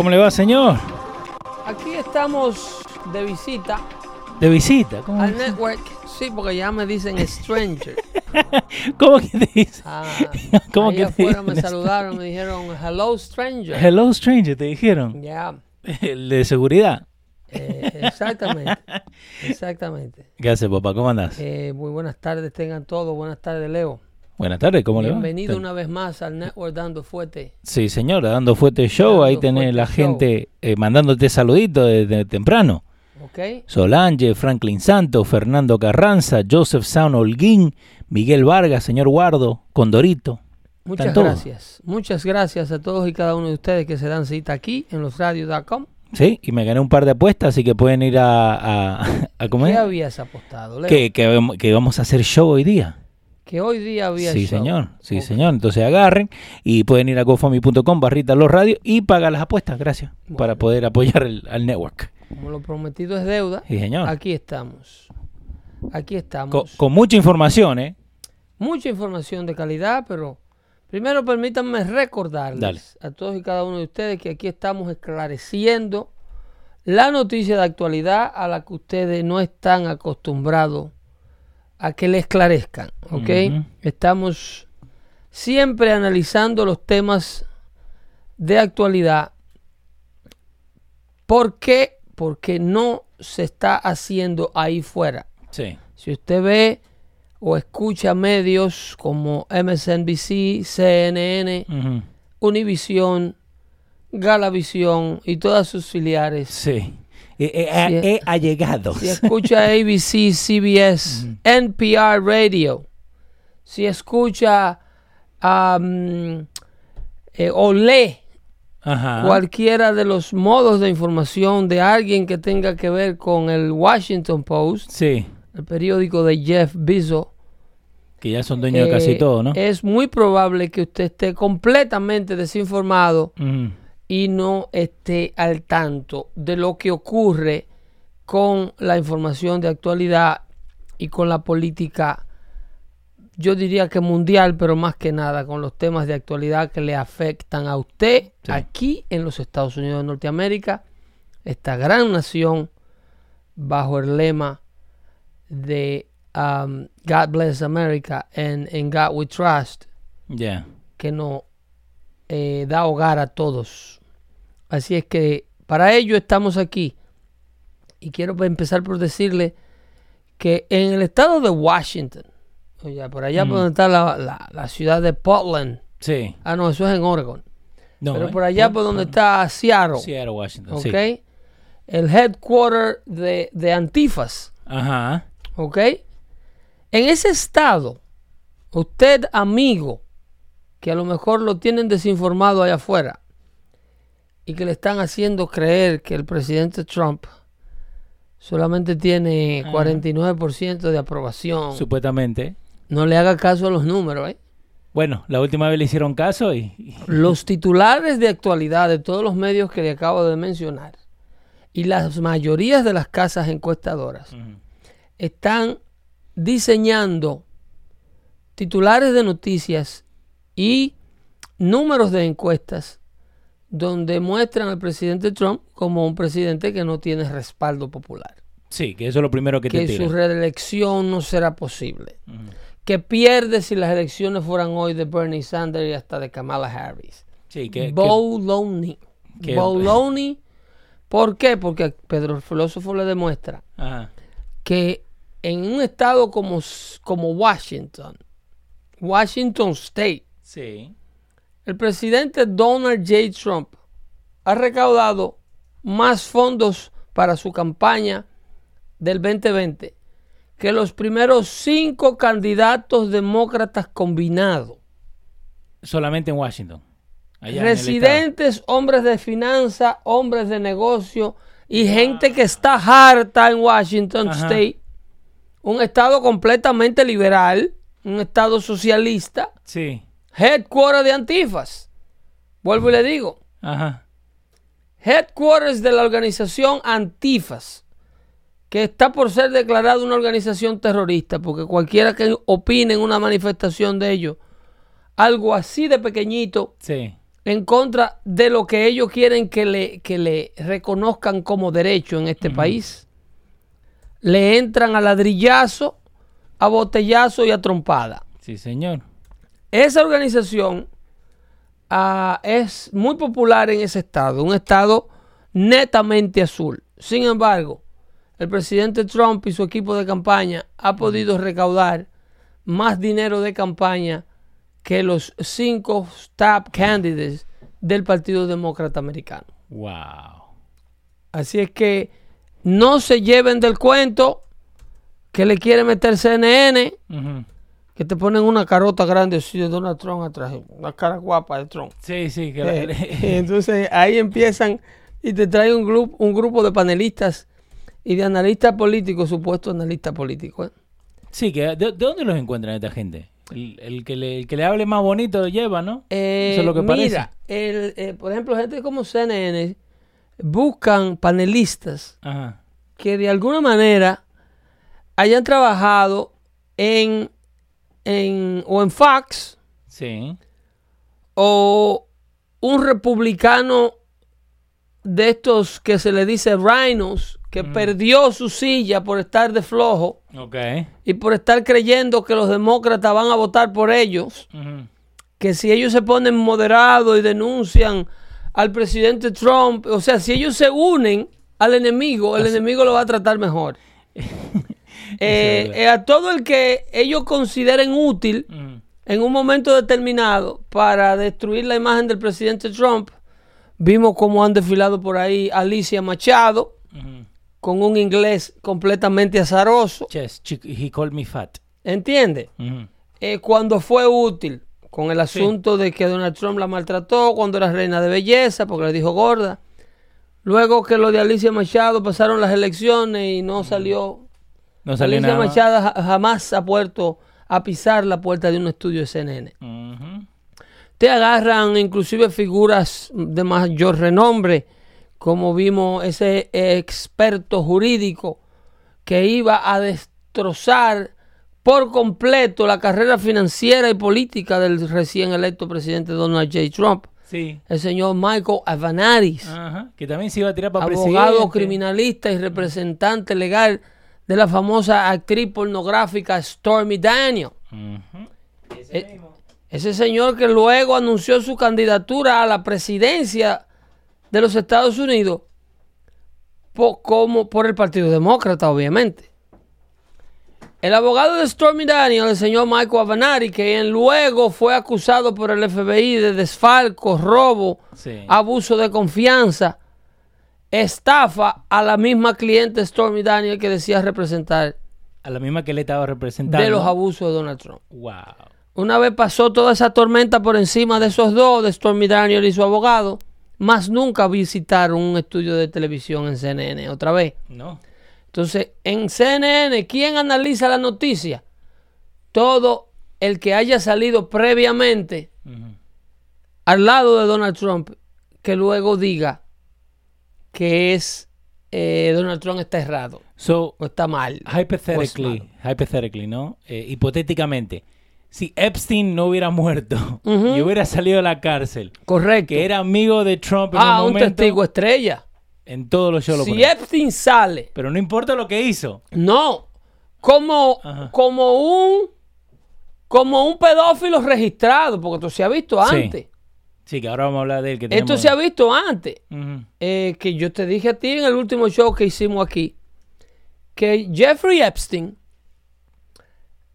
¿Cómo le va, señor? Aquí estamos de visita De visita. ¿Cómo, al network. Sí, porque ya me dicen stranger. ¿Cómo que te dice? Ah, ¿Cómo ahí que te me dicen saludaron, me dijeron hello stranger. Hello, stranger, te dijeron. Ya, El de seguridad. eh, exactamente, exactamente. ¿Qué hace, papá? ¿Cómo andás? Eh, muy buenas tardes tengan todos, buenas tardes Leo. Buenas tardes, ¿cómo le va? Bienvenido una vez más al network dando fuerte. Sí, señor, dando fuerte show. Dando Ahí tenés la gente eh, mandándote saluditos desde temprano. ¿Ok? Solange, Franklin Santos, Fernando Carranza, Joseph Sound Holguín, Miguel Vargas, señor Guardo, Condorito. Muchas gracias. Muchas gracias a todos y cada uno de ustedes que se dan cita aquí en losradios.com. Sí, y me gané un par de apuestas, así que pueden ir a, a, a comer. ¿Qué habías apostado, Leo? Que, que, que vamos a hacer show hoy día. Que hoy día había Sí, show. señor. Sí, señor. Entonces agarren y pueden ir a gofami.com, barrita los radios y pagar las apuestas. Gracias. Para poder apoyar el- al network. Como lo prometido es deuda, Sí, señor. aquí estamos. Aquí estamos. Con, con mucha información, ¿eh? Mucha información de calidad, pero primero permítanme recordarles Dale. a todos y cada uno de ustedes que aquí estamos esclareciendo la noticia de actualidad a la que ustedes no están acostumbrados a que le esclarezcan, ¿ok? Estamos siempre analizando los temas de actualidad. ¿Por qué? Porque no se está haciendo ahí fuera. Sí. Si usted ve o escucha medios como MSNBC, CNN, Ujú. Univision, Galavisión y todas sus filiares, Sí. Eh, eh, eh, allegados. si escucha ABC, CBS, NPR Radio, si escucha eh, o lee Ajá. cualquiera de los modos de información de alguien que tenga que ver con el Washington Post, Sí. el periódico de Jeff Bezos, Que ya son dueños de casi eh, todo, ¿no? Es muy probable que usted esté completamente desinformado. Y no esté al tanto de lo que ocurre con la información de actualidad y con la política, yo diría que mundial, pero más que nada con los temas de actualidad que le afectan a usted Sí. aquí en los Estados Unidos de Norteamérica, esta gran nación bajo el lema de um, God Bless America and in God We Trust que nos eh, da hogar a todos. Así es que para ello estamos aquí. Y quiero pa- empezar por decirle que en el estado de Washington, por allá por donde está la, la- la ciudad de Portland, Sí. ah no, eso es en Oregon, No, pero ¿eh? por allá por donde está Seattle, Seattle, Washington. ¿ok? Sí. El headquarter de, de Antifas, Ajá. ¿ok? En ese estado, usted amigo, que a lo mejor lo tienen desinformado allá afuera y que le están haciendo creer que el presidente Trump solamente tiene Ajá. 49% de aprobación. Supuestamente. No le haga caso a los números, ¿eh? Bueno, la última vez le hicieron caso y. y- Los titulares de actualidad de todos los medios que le acabo de mencionar y las mayorías de las casas encuestadoras están diseñando titulares de noticias y números de encuestas donde muestran al presidente Trump como un presidente que no tiene respaldo popular, Sí, que eso es lo primero que, te que su reelección no será posible, que pierde si las elecciones fueran hoy de Bernie Sanders y hasta de Kamala Harris. Sí, que, que, Bologna. Que-. ¿Por qué? Porque Pedro el filósofo le demuestra Ajá. que en un estado como, como Washington, Washington State, Sí. El presidente Donald J. Trump ha recaudado más fondos para su campaña del 2020 que los primeros cinco candidatos demócratas combinados. Solamente en Washington. Allá en el Residentes, hombres de finanzas, hombres de negocio y gente que está harta en Washington Ajá. State, un estado completamente liberal, un estado socialista. Sí. Headquarters de Antifas. Vuelvo y le digo, Ajá. headquarters de la organización Antifas, que está por ser declarada una organización terrorista, porque cualquiera que opine en una manifestación de ellos, algo así de pequeñito, Sí. en contra de lo que ellos quieren que le, que le reconozcan como derecho en este país, le entran a ladrillazo, a botellazo y a trompada. Sí, señor. Esa organización ah, es muy popular en ese estado, un estado netamente azul. Sin embargo, el presidente Trump y su equipo de campaña ha podido recaudar más dinero de campaña que los cinco top candidates del Partido Demócrata Americano. Wow. Así es que no se lleven del cuento que le quiere meter CNN. Que te ponen una carota grande así de Donald Trump atrás, una cara guapa de Trump. Sí, sí. Que la- Eh, entonces ahí empiezan y te trae un grupo, un grupo de panelistas y de analistas políticos, supuestos analistas políticos. ¿eh? sí, que ¿de, de dónde los encuentran esta gente? El, el que le, el que le hable más bonito lo lleva, ¿no? Eh, Eso es lo que parece. mira, el, por ejemplo, gente como CNN buscan panelistas Ajá. que de alguna manera hayan trabajado en, en o en Fox Sí. o un republicano de estos que se le dice rhinos, que perdió su silla por estar de flojo y por estar creyendo que los demócratas van a votar por ellos, que si ellos se ponen moderados y denuncian al presidente Trump, o sea, si ellos se unen al enemigo, el enemigo lo va a tratar mejor. Eh, eh, a todo el que ellos consideren útil en un momento determinado para destruir la imagen del presidente Trump, vimos cómo han desfilado por ahí Alicia Machado con un inglés completamente azaroso, Yes, he called me fat. ¿entiendes? Ujú. Eh, cuando fue útil con el asunto de que Donald Trump la maltrató cuando era reina de belleza porque le dijo gorda. Luego que lo de Alicia Machado pasaron las elecciones y no salió. No Alicia. Machado ja- jamás ha puesto a pisar la puerta de un estudio de CNN. Te agarran inclusive figuras de mayor renombre, como vimos ese experto jurídico que iba a destrozar por completo la carrera financiera y política del recién electo presidente Donald J. Trump, Sí. el señor Michael Avanaris, Ajá. Que también se iba a tirar para abogado presidente. criminalista y representante legal de la famosa actriz pornográfica Stormy Daniel. Eh, Ese señor que luego anunció su candidatura a la presidencia de los Estados Unidos po- como por el Partido Demócrata, obviamente. El abogado de Stormy Daniel, el señor Michael Avenatti, que luego fue acusado por el FBI de desfalco, robo, Sí. abuso de confianza, estafa a la misma cliente Stormy Daniel que decía representar A la misma que le estaba representando. de los abusos de Donald Trump. Wow. Una vez pasó toda esa tormenta por encima de esos dos, de Stormy Daniel y su abogado, más nunca visitaron un estudio de televisión en CNN otra vez. No. Entonces, en CNN, ¿quién analiza la noticia? Todo el que haya salido previamente al lado de Donald Trump, que luego diga que es eh, Donald Trump está errado So, o está mal. hypothetically, o es hypothetically, ¿no? Eh, hipotéticamente, si Epstein no hubiera muerto y hubiera salido de la cárcel, Correcto. que era amigo de Trump en ah, un un momento, testigo estrella. en todos los shows lo Si. Epstein sale Pero no importa lo que hizo. No, como, Ajá. como un como un pedófilo registrado, porque esto se ha visto antes. Sí, que ahora vamos a hablar de él. Que Esto tenemos- se ha visto antes. Eh, que yo te dije a ti en el último show que hicimos aquí, que Jeffrey Epstein,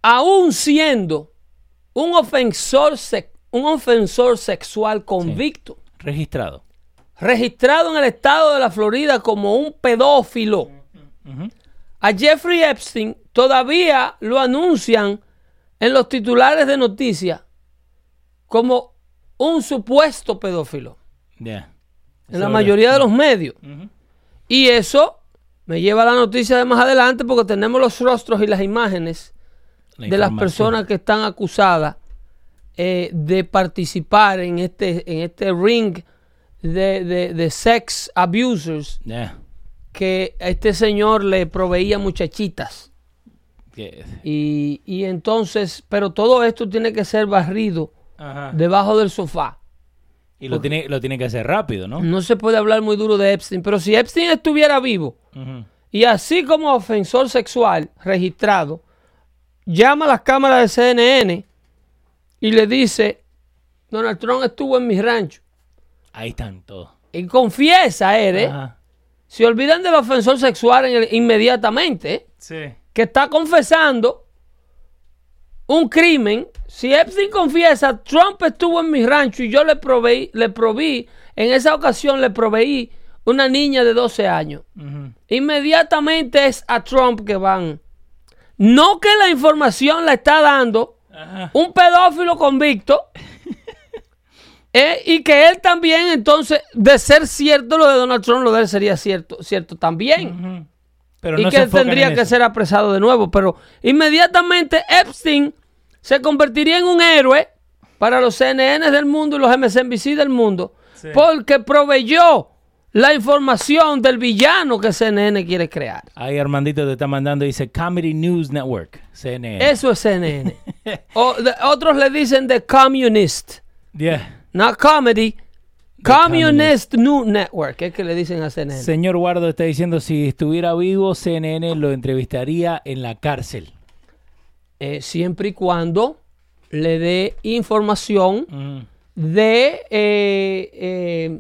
aún siendo un ofensor, un ofensor sexual convicto, Registrado. registrado en el estado de la Florida como un pedófilo, a Jeffrey Epstein todavía lo anuncian en los titulares de noticias como un supuesto pedófilo en la mayoría de los medios. Y eso me lleva a la noticia de más adelante porque tenemos los rostros y las imágenes La de las personas que están acusadas eh, de participar en este, en este ring de, de- de sex abusers Ya. que este señor le proveía muchachitas. Que- Y, y entonces, pero todo esto tiene que ser barrido Ajá. debajo del sofá. Y lo tiene, lo tiene que hacer rápido, ¿no? No se puede hablar muy duro de Epstein, pero si Epstein estuviera vivo. Y así como ofensor sexual registrado, llama a las cámaras de CNN y le dice, Donald Trump estuvo en mi rancho. Ahí están todos. Y confiesa, él, ¿eh? Ajá. Se olvidan del ofensor sexual en el- inmediatamente, ¿eh? Sí. que está confesando un crimen. Si Epstein confiesa, Trump estuvo en mi rancho y yo le proveí, le proví, en esa ocasión le proveí una niña de 12 años. Inmediatamente es a Trump que van. No que la información la está dando un pedófilo convicto. eh, y que él también, entonces, de ser cierto lo de Donald Trump, lo de él sería cierto, cierto también. Pero y no que tendría en que ser apresado de nuevo. Pero inmediatamente Epstein se convertiría en un héroe para los CNN del mundo y los MSNBC del mundo. Sí. Porque proveyó la información del villano que CNN quiere crear. Ahí Armandito te está mandando, dice Comedy News Network, CNN. Eso es CNN. O- de- otros le dicen The Communist. Yeah. No comedy. Communist News Network. Es que le dicen a CNN. Señor Guardo está diciendo, si estuviera vivo, CNN lo entrevistaría en la cárcel. Eh, siempre y cuando le dé información Ujú. de eh, eh,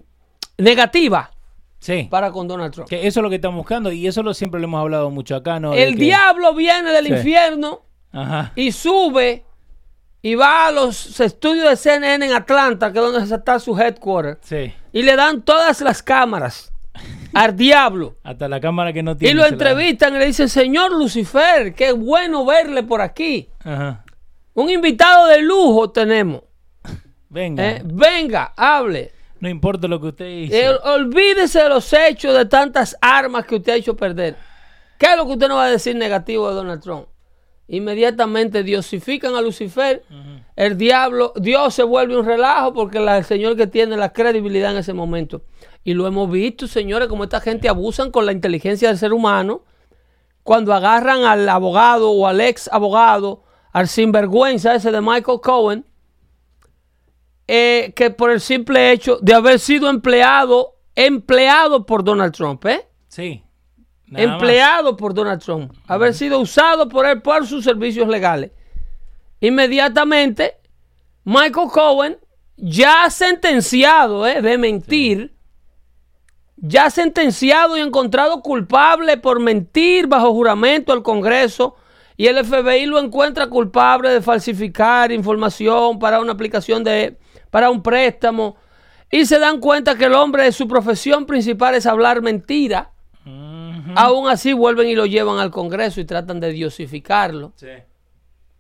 negativa Sí. para con Donald Trump. Que eso es lo que estamos buscando y eso lo siempre lo hemos hablado mucho acá, ¿no? El que- diablo viene del Sí. infierno Ajá. y sube y va a los estudios de CNN en Atlanta, que es donde está su headquarter, Sí. y le dan todas las cámaras al diablo. Hasta la cámara que no Y tiene. lo se la- entrevistan y le dicen, señor Lucifer, qué bueno verle por aquí. Ajá. Un invitado de lujo tenemos. Venga. ¿eh? Venga, hable. No importa lo que usted dice. Eh, olvídese de los hechos de tantas armas que usted ha hecho perder. ¿Qué es lo que usted no va a decir negativo de Donald Trump? Inmediatamente diosifican a Lucifer, el diablo, Dios se vuelve un relajo porque la- el Señor que tiene la credibilidad en ese momento. Y lo hemos visto, señores, como esta gente abusan con la inteligencia del ser humano cuando agarran al abogado o al ex abogado, al sinvergüenza ese de Michael Cohen, eh, que por el simple hecho de haber sido empleado, empleado por Donald Trump, ¿eh? Sí. Nada más. empleado por Donald Trump, haber sido usado por él por sus servicios legales. Inmediatamente, Michael Cohen, ya sentenciado ¿eh? de mentir, ya sentenciado y encontrado culpable por mentir bajo juramento al Congreso, y el FBI lo encuentra culpable de falsificar información para una aplicación de para un préstamo y se dan cuenta que el hombre su profesión principal es hablar mentira. Ujú. Aún así vuelven y lo llevan al Congreso y tratan de diosificarlo, Sí.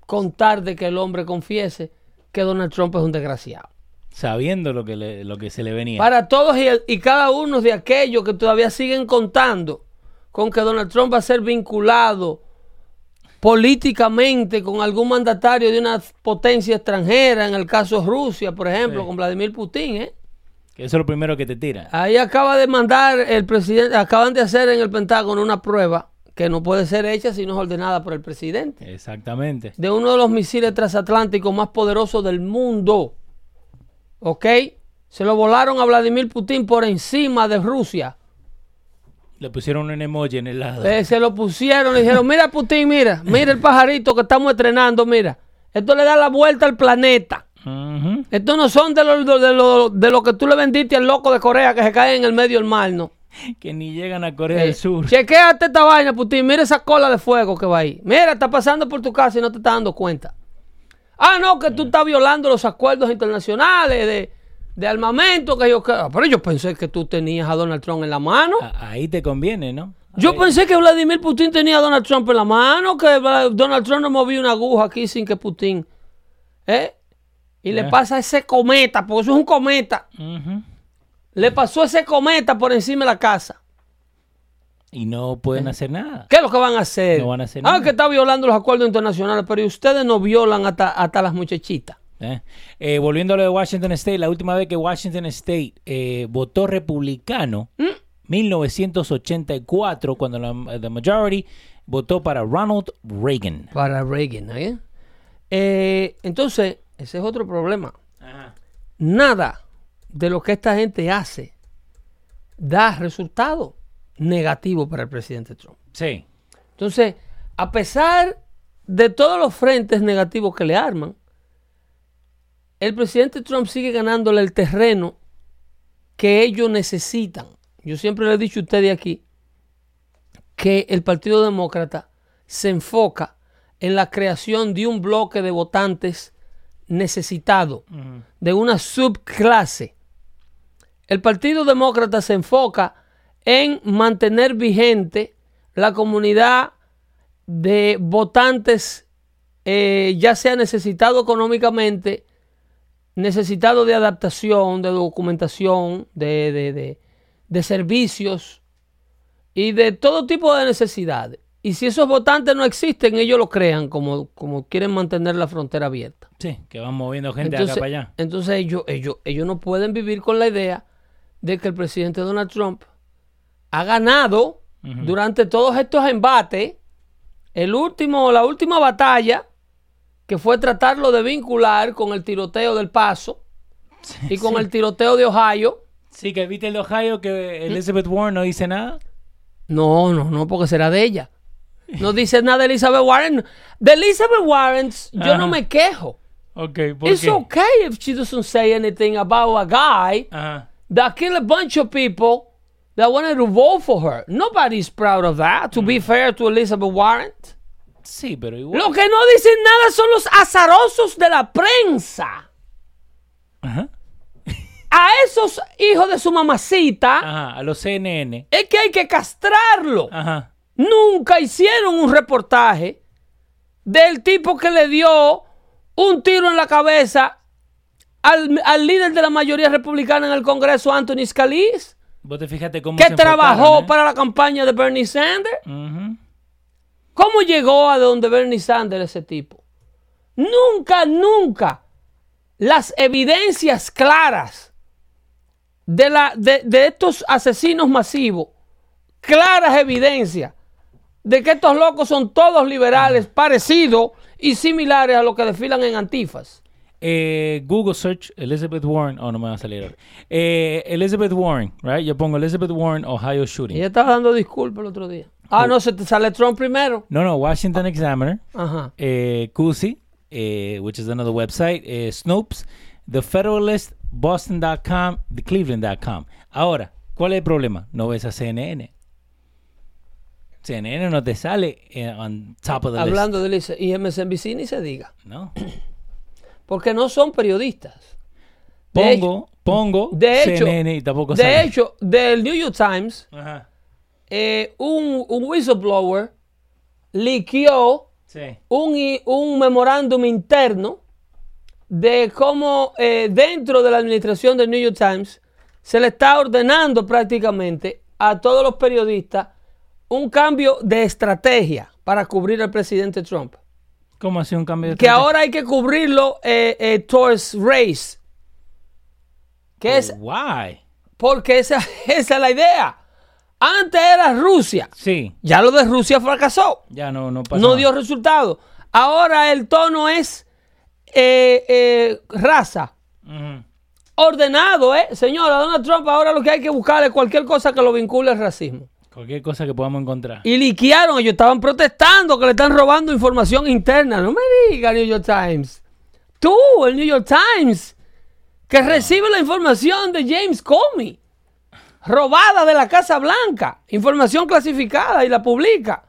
contar de que el hombre confiese que Donald Trump es un desgraciado. Sabiendo lo que, le- lo que se le venía. Para todos y, y cada uno de aquellos que todavía siguen contando con que Donald Trump va a ser vinculado políticamente con algún mandatario de una potencia extranjera, en el caso Rusia, por ejemplo, Sí. con Vladimir Putin, ¿eh? Que eso es lo primero que te tira. Ahí acaba de mandar el presidente, acaban de hacer en el Pentágono una prueba que no puede ser hecha si no es ordenada por el presidente, Exactamente. de uno de los misiles transatlánticos más poderosos del mundo. ¿Ok? Se lo volaron a Vladimir Putin por encima de Rusia. Le pusieron un emoji en el lado. Eh, se lo pusieron, le dijeron, mira Putin, mira, mira el pajarito que estamos estrenando, mira. Esto le da la vuelta al planeta. Estos no son de lo, de, lo, de lo que tú le vendiste al loco de Corea que se cae en el medio del mar, ¿no? Que ni llegan a Corea Eh, del Sur. Chequéate esta vaina, Putin. Mira esa cola de fuego que va ahí. Mira, está pasando por tu casa y no te estás dando cuenta. Ah, no, que tú estás violando los acuerdos internacionales de, de armamento. Que yo, ah, pero yo pensé que tú tenías a Donald Trump en la mano. Ahí te conviene, ¿no? Yo Ahí- pensé que Vladimir Putin tenía a Donald Trump en la mano, que Donald Trump no movía una aguja aquí sin que Putin. ¿Eh? Y le pasa ese cometa, porque eso es un cometa. Le pasó ese cometa por encima de la casa. Y no pueden hacer nada. ¿Qué es lo que van a hacer? No van a hacer Ah, nada. que está violando los acuerdos internacionales, pero ¿y ustedes no violan hasta, hasta las muchachitas? ¿eh? Eh, volviendo a lo de Washington State, la última vez que Washington State eh, votó republicano, Mm. 1984, cuando la the majority votó para Ronald Reagan. Para Reagan, ¿eh? Eh, entonces, ese es otro problema. Nada de lo que esta gente hace da resultado negativo para el presidente Trump. Sí. Entonces, a pesar de todos los frentes negativos que le arman, el presidente Trump sigue ganándole el terreno que ellos necesitan. Yo siempre le he dicho a ustedes aquí que el Partido Demócrata se enfoca en la creación de un bloque de votantes necesitado, de una subclase. El Partido Demócrata se enfoca en mantener vigente la comunidad de votantes, eh, ya sea necesitado económicamente, necesitado de adaptación, de documentación, de, de- de- de servicios y de todo tipo de necesidades. Y si esos votantes no existen, ellos lo crean como, como quieren mantener la frontera abierta. Sí, que van moviendo gente Entonces, acá para allá. entonces ellos, ellos, ellos no pueden vivir con la idea de que el presidente Donald Trump ha ganado durante todos estos embates. El último, la última batalla, que fue tratarlo de vincular con el tiroteo del Paso y con el tiroteo de Ohio. Sí, que viste el de Ohio que Elizabeth Warren no dice nada. No, no, no, porque será de ella. No dice nada de Elizabeth Warren. De Elizabeth Warren, yo no me quejo. Ok, ¿por It's qué? okay if she doesn't say anything about a guy Ajá. that killed a bunch of people that wanted to vote for her. Nobody's proud of that, to be fair to Elizabeth Warren. Sí, pero igual. Lo que no dicen nada son los azarosos de la prensa. Ajá. A esos hijos de su mamacita Ajá, a los CNN. es que hay que castrarlo. Ajá. Nunca hicieron un reportaje del tipo que le dio un tiro en la cabeza al, al líder de la mayoría republicana en el Congreso, Anthony Scalise, Vos te cómo que se trabajó ¿eh? para la campaña de Bernie Sanders. ¿Cómo llegó a donde Bernie Sanders ese tipo? Nunca, nunca las evidencias claras de, la, de, de estos asesinos masivos, claras evidencias de que estos locos son todos liberales, parecidos y similares a los que desfilan en antifas. Eh, Google search Elizabeth Warren. Oh, no me va a salir ahora. Eh, Elizabeth Warren, right? Yo pongo Elizabeth Warren, Ohio shooting. Ella estaba dando disculpas el otro día. Ah, no, se te sale Trump primero. No, no, Washington Examiner, Ajá. eh, Cusi, eh, which is another website, eh, Snopes, The Federalist, Boston.com, The Cleveland.com. Ahora, ¿cuál es el problema? No ves a CNN. CNN no te sale eh, on top of the Hablando de Lisa, y MSNBC ni se diga. No. Porque no son periodistas. De hecho- Pongo, pongo de hecho- CNN y tampoco De sale. hecho, del New York Times, Ajá. eh, un, un whistleblower liqueó Sí. un, un memorándum interno de cómo eh, dentro de la administración del New York Times se le está ordenando prácticamente a todos los periodistas un cambio de estrategia para cubrir al presidente Trump. ¿Cómo hace un cambio de Que estrategia? ahora hay que cubrirlo eh, eh, towards race. Que es Why? porque esa, esa es la idea. Antes era Rusia. Sí, Ya lo de Rusia fracasó. ya no, no pasa No nada. dio resultado. Ahora el tono es eh, eh, raza. Ordenado, ¿eh? Señora, Donald Trump ahora lo que hay que buscar es cualquier cosa que lo vincule al racismo. Cualquier cosa que podamos encontrar. Y liquearon, ellos estaban protestando que le están robando información interna. No me diga New York Times. Tú, el New York Times, que recibe la información de James Comey, robada de la Casa Blanca, información clasificada y la publica.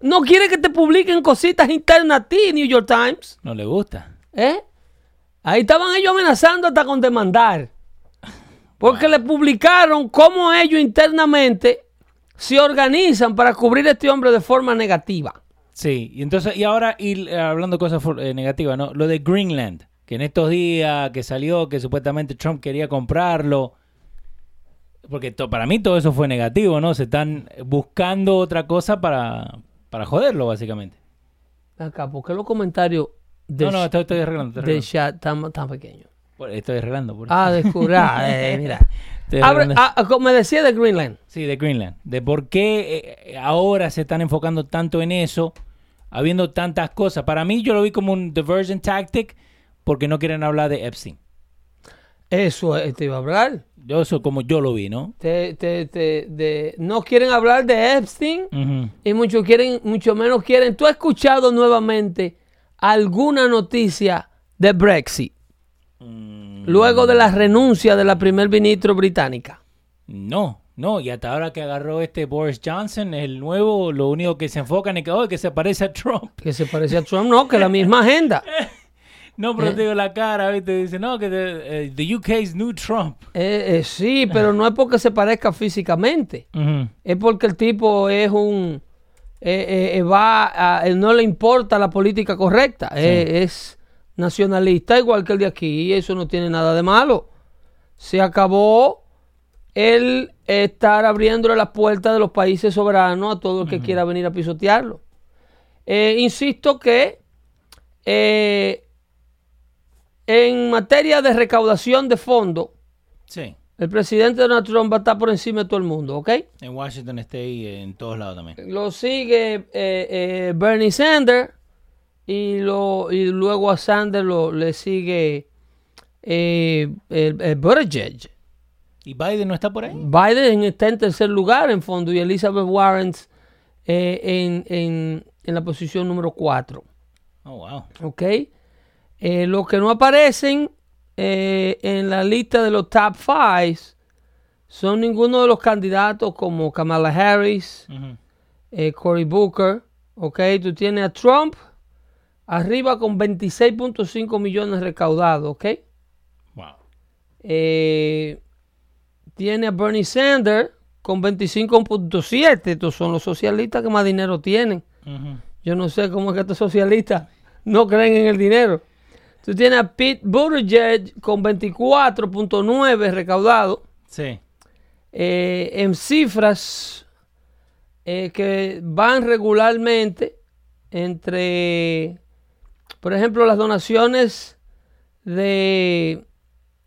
No quiere que te publiquen cositas internas a ti, New York Times. No le gusta. ¿Eh? Ahí estaban ellos amenazando hasta con demandar. Porque le publicaron cómo ellos internamente se organizan para cubrir a este hombre de forma negativa. Sí, y entonces, y ahora, y eh, hablando de cosas eh, negativas, ¿no? Lo de Greenland, que en estos días que salió, que supuestamente Trump quería comprarlo. Porque to- para mí todo eso fue negativo, ¿no? Se están buscando otra cosa para, para joderlo, básicamente. Acá, ¿por qué los comentarios de, No, no, estoy, estoy arreglando. Estoy de chat tan, tan pequeños? Estoy arreglando por Ah, descubrir. ah, eh, mira. Estoy Abre- arreglando. ah, como decía de Greenland. Sí, de Greenland. De por qué eh, ahora se están enfocando tanto en eso, habiendo tantas cosas. Para mí yo lo vi como un diversion tactic porque no quieren hablar de Epstein. Eso eh, te iba a hablar. Yo eso como yo lo vi, ¿no? Te- te- te- de, no quieren hablar de Epstein y mucho, quieren, mucho menos quieren. ¿Tú has escuchado nuevamente alguna noticia de Brexit? Mm, Luego de la renuncia de la primer ministro británica. No, no, y hasta ahora que agarró este Boris Johnson, el nuevo, lo único que se enfocan es que, oh, que se parece a Trump. Que se parece a Trump, no, que la misma agenda. No, pero ¿Eh? te digo la cara, ¿viste? Dice, no, que the, eh, the UK's new Trump. Eh, eh, sí, pero no es porque se parezca físicamente. Es porque el tipo es un... va a- no le importa la política correcta. Es nacionalista igual que el de aquí y eso no tiene nada de malo. Se acabó el estar abriéndole las puertas de los países soberanos a todo el que quiera venir a pisotearlo. Eh, insisto que eh, en materia de recaudación de fondos, Sí, el presidente Donald Trump va a estar por encima de todo el mundo, ¿ok? en Washington State y en todos lados también. Lo sigue eh, eh, Bernie Sanders y, lo, y luego a Sanders lo, le sigue eh, el, el Buttigieg. ¿Y Biden no está por ahí? Biden está en tercer lugar en fondo y Elizabeth Warren eh, en, en- en la posición número 4. Oh, wow. ¿Ok? Eh, los que no aparecen eh, en la lista de los top 5 son ninguno de los candidatos como Kamala Harris, Cory Booker, ¿ok? Tú tienes a Trump arriba con 26.5 millones recaudados, ¿ok? Wow. Eh, tiene a Bernie Sanders con 25.7, estos son los socialistas que más dinero tienen. Yo no sé cómo es que estos socialistas no creen en el dinero. Tú tienes a Pete Buttigieg con 24.9 recaudado. Sí. eh, en cifras eh, que van regularmente entre, por ejemplo, las donaciones de,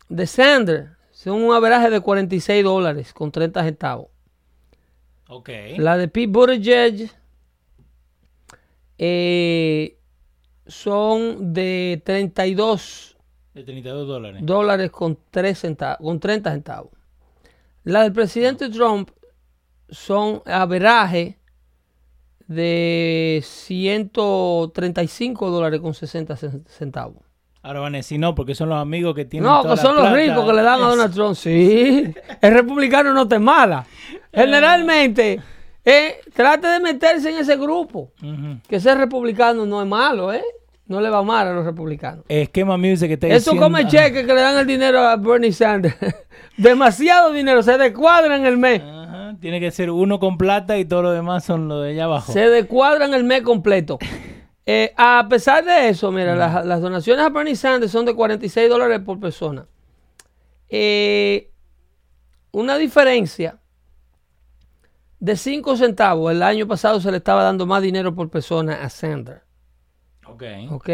de Sanders son un averaje de 46 dólares con 30 centavos. Ok. La de Pete Buttigieg eh, son de 32 De 32 dólares. dólares con, 3 centavos, con 30 centavos. La del presidente Trump son averaje de 135 dólares con 60 cen- centavos. Ahora van a decir no, porque son los amigos que tienen. No, toda que la son los plata. ricos que le dan a Donald Trump. Sí, el republicano no te mala. Generalmente, eh, trate de meterse en ese grupo. Que ser republicano no es malo, ¿eh? No le va mal a los republicanos. Esquema Music que está Eso diciendo- come cheque que le dan el dinero a Bernie Sanders. Demasiado dinero, se descuadran el mes. Tiene que ser uno con plata y todo lo demás son lo de allá abajo. Se descuadran el mes completo. Eh, a pesar de eso, mira, las, las donaciones a Bernie Sanders son de 46 dólares por persona. Eh, una diferencia de 5 centavos. El año pasado se le estaba dando más dinero por persona a Sanders. Ok. ¿Ok?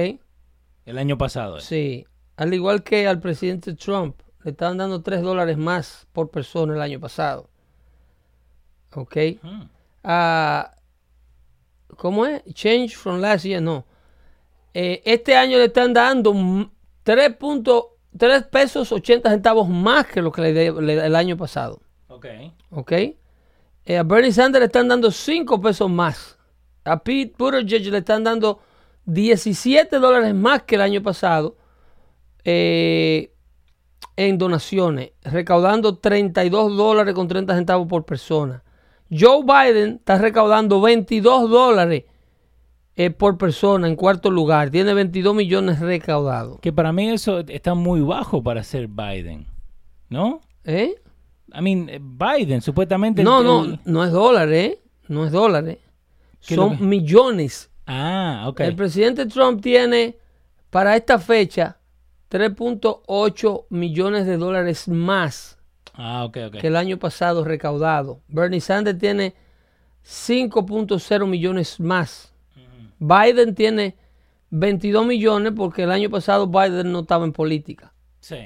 El año pasado. eh. Sí. Al igual que al presidente Trump, le estaban dando 3 dólares más por persona el año pasado. ¿Ok? Ah, ¿Cómo es? Change from last year, no. Eh, este año le están dando mm, 3, punto- 3 pesos 80 centavos más que lo que le dio el año pasado. Ok. ¿Ok? Eh, a Bernie Sanders le están dando 5 pesos más. A Pete Buttigieg le están dando 17 dólares más que el año pasado. eh, en donaciones, recaudando 32 dólares con 30 centavos por persona. Joe Biden está recaudando 22 dólares eh, por persona en cuarto lugar. Tiene 22 millones recaudados. Que para mí eso está muy bajo para ser Biden, ¿no? ¿Eh? I mean, eh, Biden, supuestamente... No, no, el- no es dólares, ¿eh? No es dólares. ¿Qué es lo Son que- millones. Ah, ok. El presidente Trump tiene para esta fecha 3.8 millones de dólares más Ah, ok, ok. que el año pasado recaudado. Bernie Sanders tiene 5.0 millones más. Biden tiene 22 millones porque el año pasado Biden no estaba en política. Sí.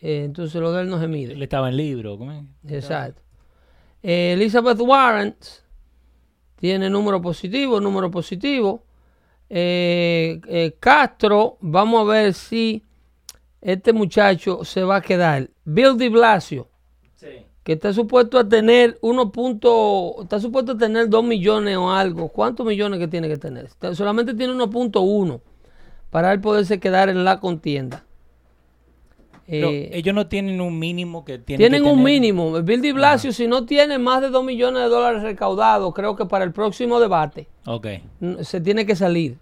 Eh, entonces lo de él no se mide. Él estaba en libro. Exacto. Eh, Elizabeth Warren tiene número positivo, número positivo. Eh, Castro, vamos a ver si este muchacho se va a quedar. Bill de Blasio. Que está supuesto a tener 1. punto- está supuesto a tener 2 millones o algo. ¿Cuántos millones que tiene que tener? Está- Solamente tiene 1.1 para él poderse quedar en la contienda. Eh, ellos no tienen un mínimo que tienen tienen que un tener. mínimo. Bill de Blasio, si no tiene más de 2 millones de dólares recaudados, creo que para el próximo debate Ok. mm, se tiene que salir.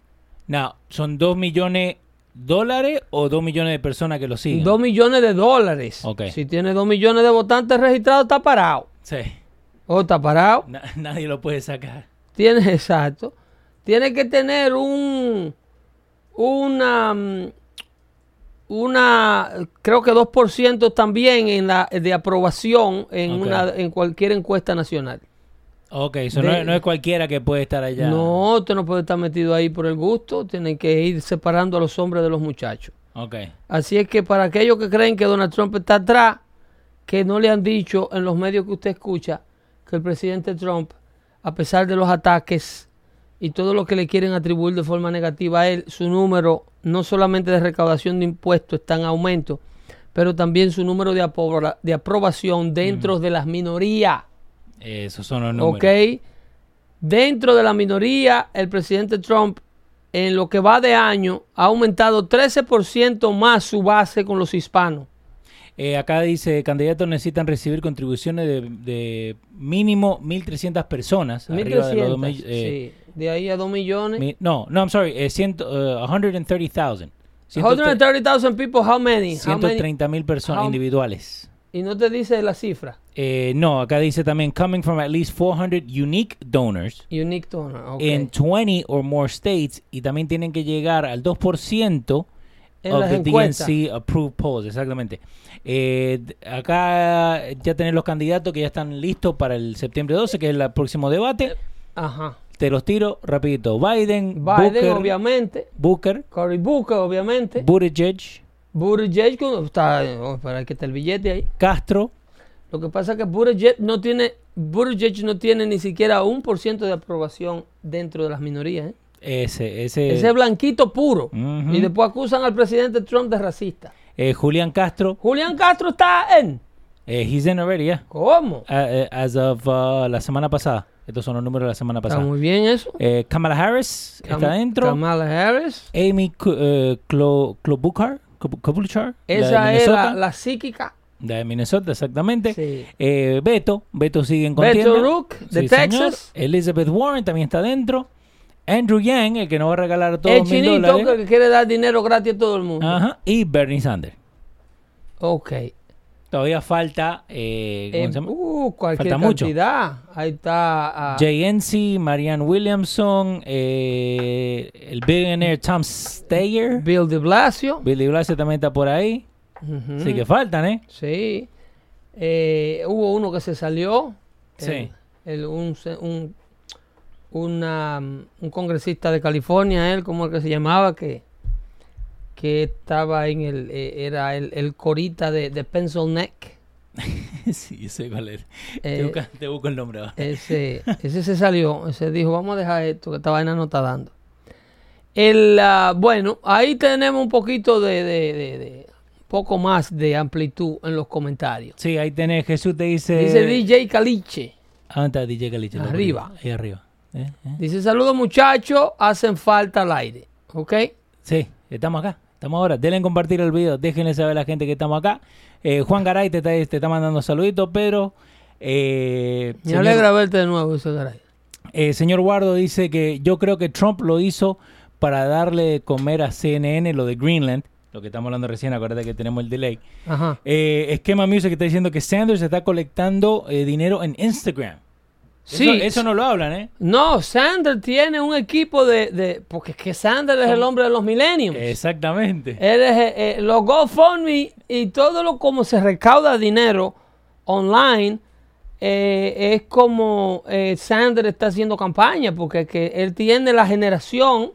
Now, ¿son 2 millones dólares o 2 millones de personas que lo siguen? 2 millones de dólares. Si tiene 2 millones de votantes registrados, está parado. Sí. O está parado. Na- nadie lo puede sacar. Tiene, exacto. Tiene que tener un. Una. mm, Una. Creo que 2% también en la, de aprobación en, una, en cualquier encuesta nacional. Ok, eso no, es, no es cualquiera que puede estar allá. No, usted no puede estar metido ahí por el gusto. Tienen que ir separando a los hombres de los muchachos. Ok. Así es que para aquellos que creen que Donald Trump está atrás, que no le han dicho en los medios que usted escucha que el presidente Trump, a pesar de los ataques y todo lo que le quieren atribuir de forma negativa a él, su número no solamente de recaudación de impuestos está en aumento, pero también su número de, apobra- de aprobación dentro de las minorías. Esos son los números. ¿Ok? Dentro de la minoría, el presidente Trump, en lo que va de año, ha aumentado 13% más su base con los hispanos. Eh, acá dice, candidatos necesitan recibir contribuciones de, de mínimo 1.300 personas. arriba de los dos 1.300. mil- eh, sí. De ahí a 2 millones. mi- no, no, I'm sorry, eh, ciento, eh, 130,000. 130,000 people, how many? How many? 130 mil personas how- individuales. Y no te dice la cifra. Eh, no, acá dice también coming from at least 400 unique donors Unique donor. ok. in 20 or more states y también tienen que llegar al 2% En of las the encuestas. DNC approved polls, exactamente. Eh, acá ya tenés los candidatos que ya están listos para el septiembre 12, que es el próximo debate. Ajá. Te los tiro rapidito. Biden, Biden, Booker, obviamente. Booker, Cory Booker, obviamente. Buttigieg, Buttigieg, está, oh, para que está el billete ahí. Castro, Lo que pasa es que Buttigieg no tiene, Buttigieg no tiene ni siquiera un por ciento de aprobación dentro de las minorías. ¿eh? ese, ese, Ese es blanquito puro. Y después acusan al presidente Trump de racista. eh, Julián Castro, Julián Castro está en. eh, he's in already, yeah. ¿Cómo? Uh, uh, as of uh, la semana pasada. Estos son los números de la semana Está pasada. muy bien eso. Eh, Kamala Harris está dentro. Kamala Harris. Amy eh, Klobuchar, De Esa es la, la psíquica. La de Minnesota, exactamente. Sí. Eh, Beto, Beto sigue en contienda. Beto Rook, de Sí, señor. Texas. Elizabeth Warren también está dentro. Andrew Yang, el que nos va a regalar todos El mil chinito dólares. que quiere dar dinero gratis a todo el mundo. Ajá. Y Bernie Sanders. Ok. Todavía falta, eh, ¿cómo Eh, se llama? uh, cualquier Falta mucho. cantidad. Ahí está. ah, JNC, Marianne Williamson, eh, el billionaire Tom Steyer. Bill de Blasio. Billy Blasio también está por ahí. Ujú. Así que faltan, ¿eh? Sí. Eh, hubo uno que se salió. Sí. El- el- un, un, una, un congresista de California, él, como el que se llamaba, que, que estaba en el, eh, era el, el corita de, de Pencil Neck. sí, sé cuál es. Eh, te, busco el nombre. va. Ese, ese se salió, ese dijo, vamos a dejar esto, que esta vaina no está dando. El, ah, bueno, ahí tenemos un poquito de, de, de- de- poco más de amplitud en los comentarios. Sí, ahí tenés. Jesús te dice. Dice DJ Caliche. Ah, ¿dónde está DJ Caliche? Arriba. Ahí arriba. ¿Eh? ¿Eh? Dice, saludos muchachos, hacen falta al aire. ¿Ok? Sí, estamos acá. Estamos ahora. Denle en compartir el video. Déjenle saber a la gente que estamos acá. Eh, Juan Garay te está, te está mandando saluditos, pero... Eh, Me señor- alegra verte de nuevo, ese caray. eh, señor Guardo dice que yo creo que Trump lo hizo para darle de comer a CNN lo de Greenland. Lo que estamos hablando recién, acuérdate que tenemos el delay. Ajá. Eh, Esquema Music está diciendo que Sanders está colectando eh, dinero en Instagram. Sí. Eso, eso no lo hablan, ¿eh? No, Sanders tiene un equipo de... de porque es que Sanders es el hombre de los millenniums. Exactamente. Él es, eh, eh, los GoFundMe y todo lo como se recauda dinero online eh, es como eh, Sanders está haciendo campaña porque es que él tiene la generación,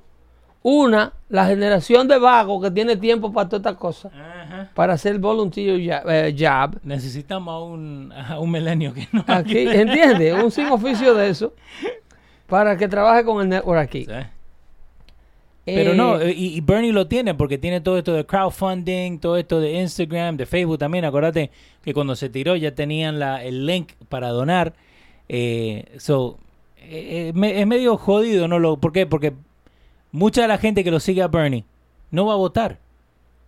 una, la generación de vagos que tiene tiempo para todas estas cosas, Ajá. para hacer volunteer job. eh, job. Necesitamos a un, a un milenio que no. Aquí, ¿entiendes? Un sin oficio de eso para que trabaje con el network aquí. Sí. Pero no, Eh, eh, y, y Bernie lo tiene porque tiene todo esto de crowdfunding, todo esto de Instagram, de Facebook también. Acuérdate que cuando se tiró ya tenían la, el link para donar. Eh, so, eh, eh, me- es medio jodido, ¿no? Lo, ¿Por qué? Porque mucha de la gente que lo sigue a Bernie no va a votar.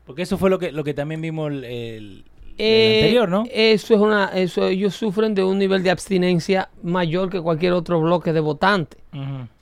Porque eso fue lo que, lo que también vimos el, el- el Eh, anterior, ¿no? Eso es una, eso ellos sufren de un nivel de abstinencia mayor que cualquier otro bloque de votantes.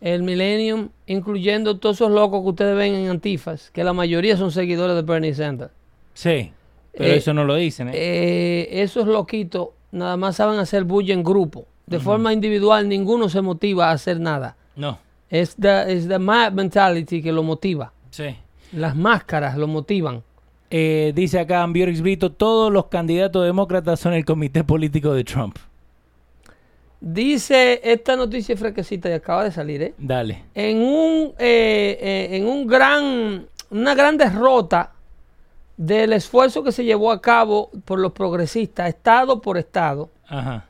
El Millennium, incluyendo todos esos locos que ustedes ven en Antifas, que la mayoría son seguidores de Bernie Sanders. Sí, pero Eh, eso no lo dicen, ¿eh? Eh, esos loquitos nada más saben hacer bulla en grupo. De forma individual, ninguno se motiva a hacer nada. no, Es the, es the mad mentality que lo motiva. sí. Las máscaras lo motivan. Eh, dice acá Ambiorix Brito, todos los candidatos demócratas son el comité político de Trump. Dice esta noticia fresquecita y acaba de salir, ¿eh? Dale. en un eh, eh, en un gran una gran derrota del esfuerzo que se llevó a cabo por los progresistas estado por estado Ajá.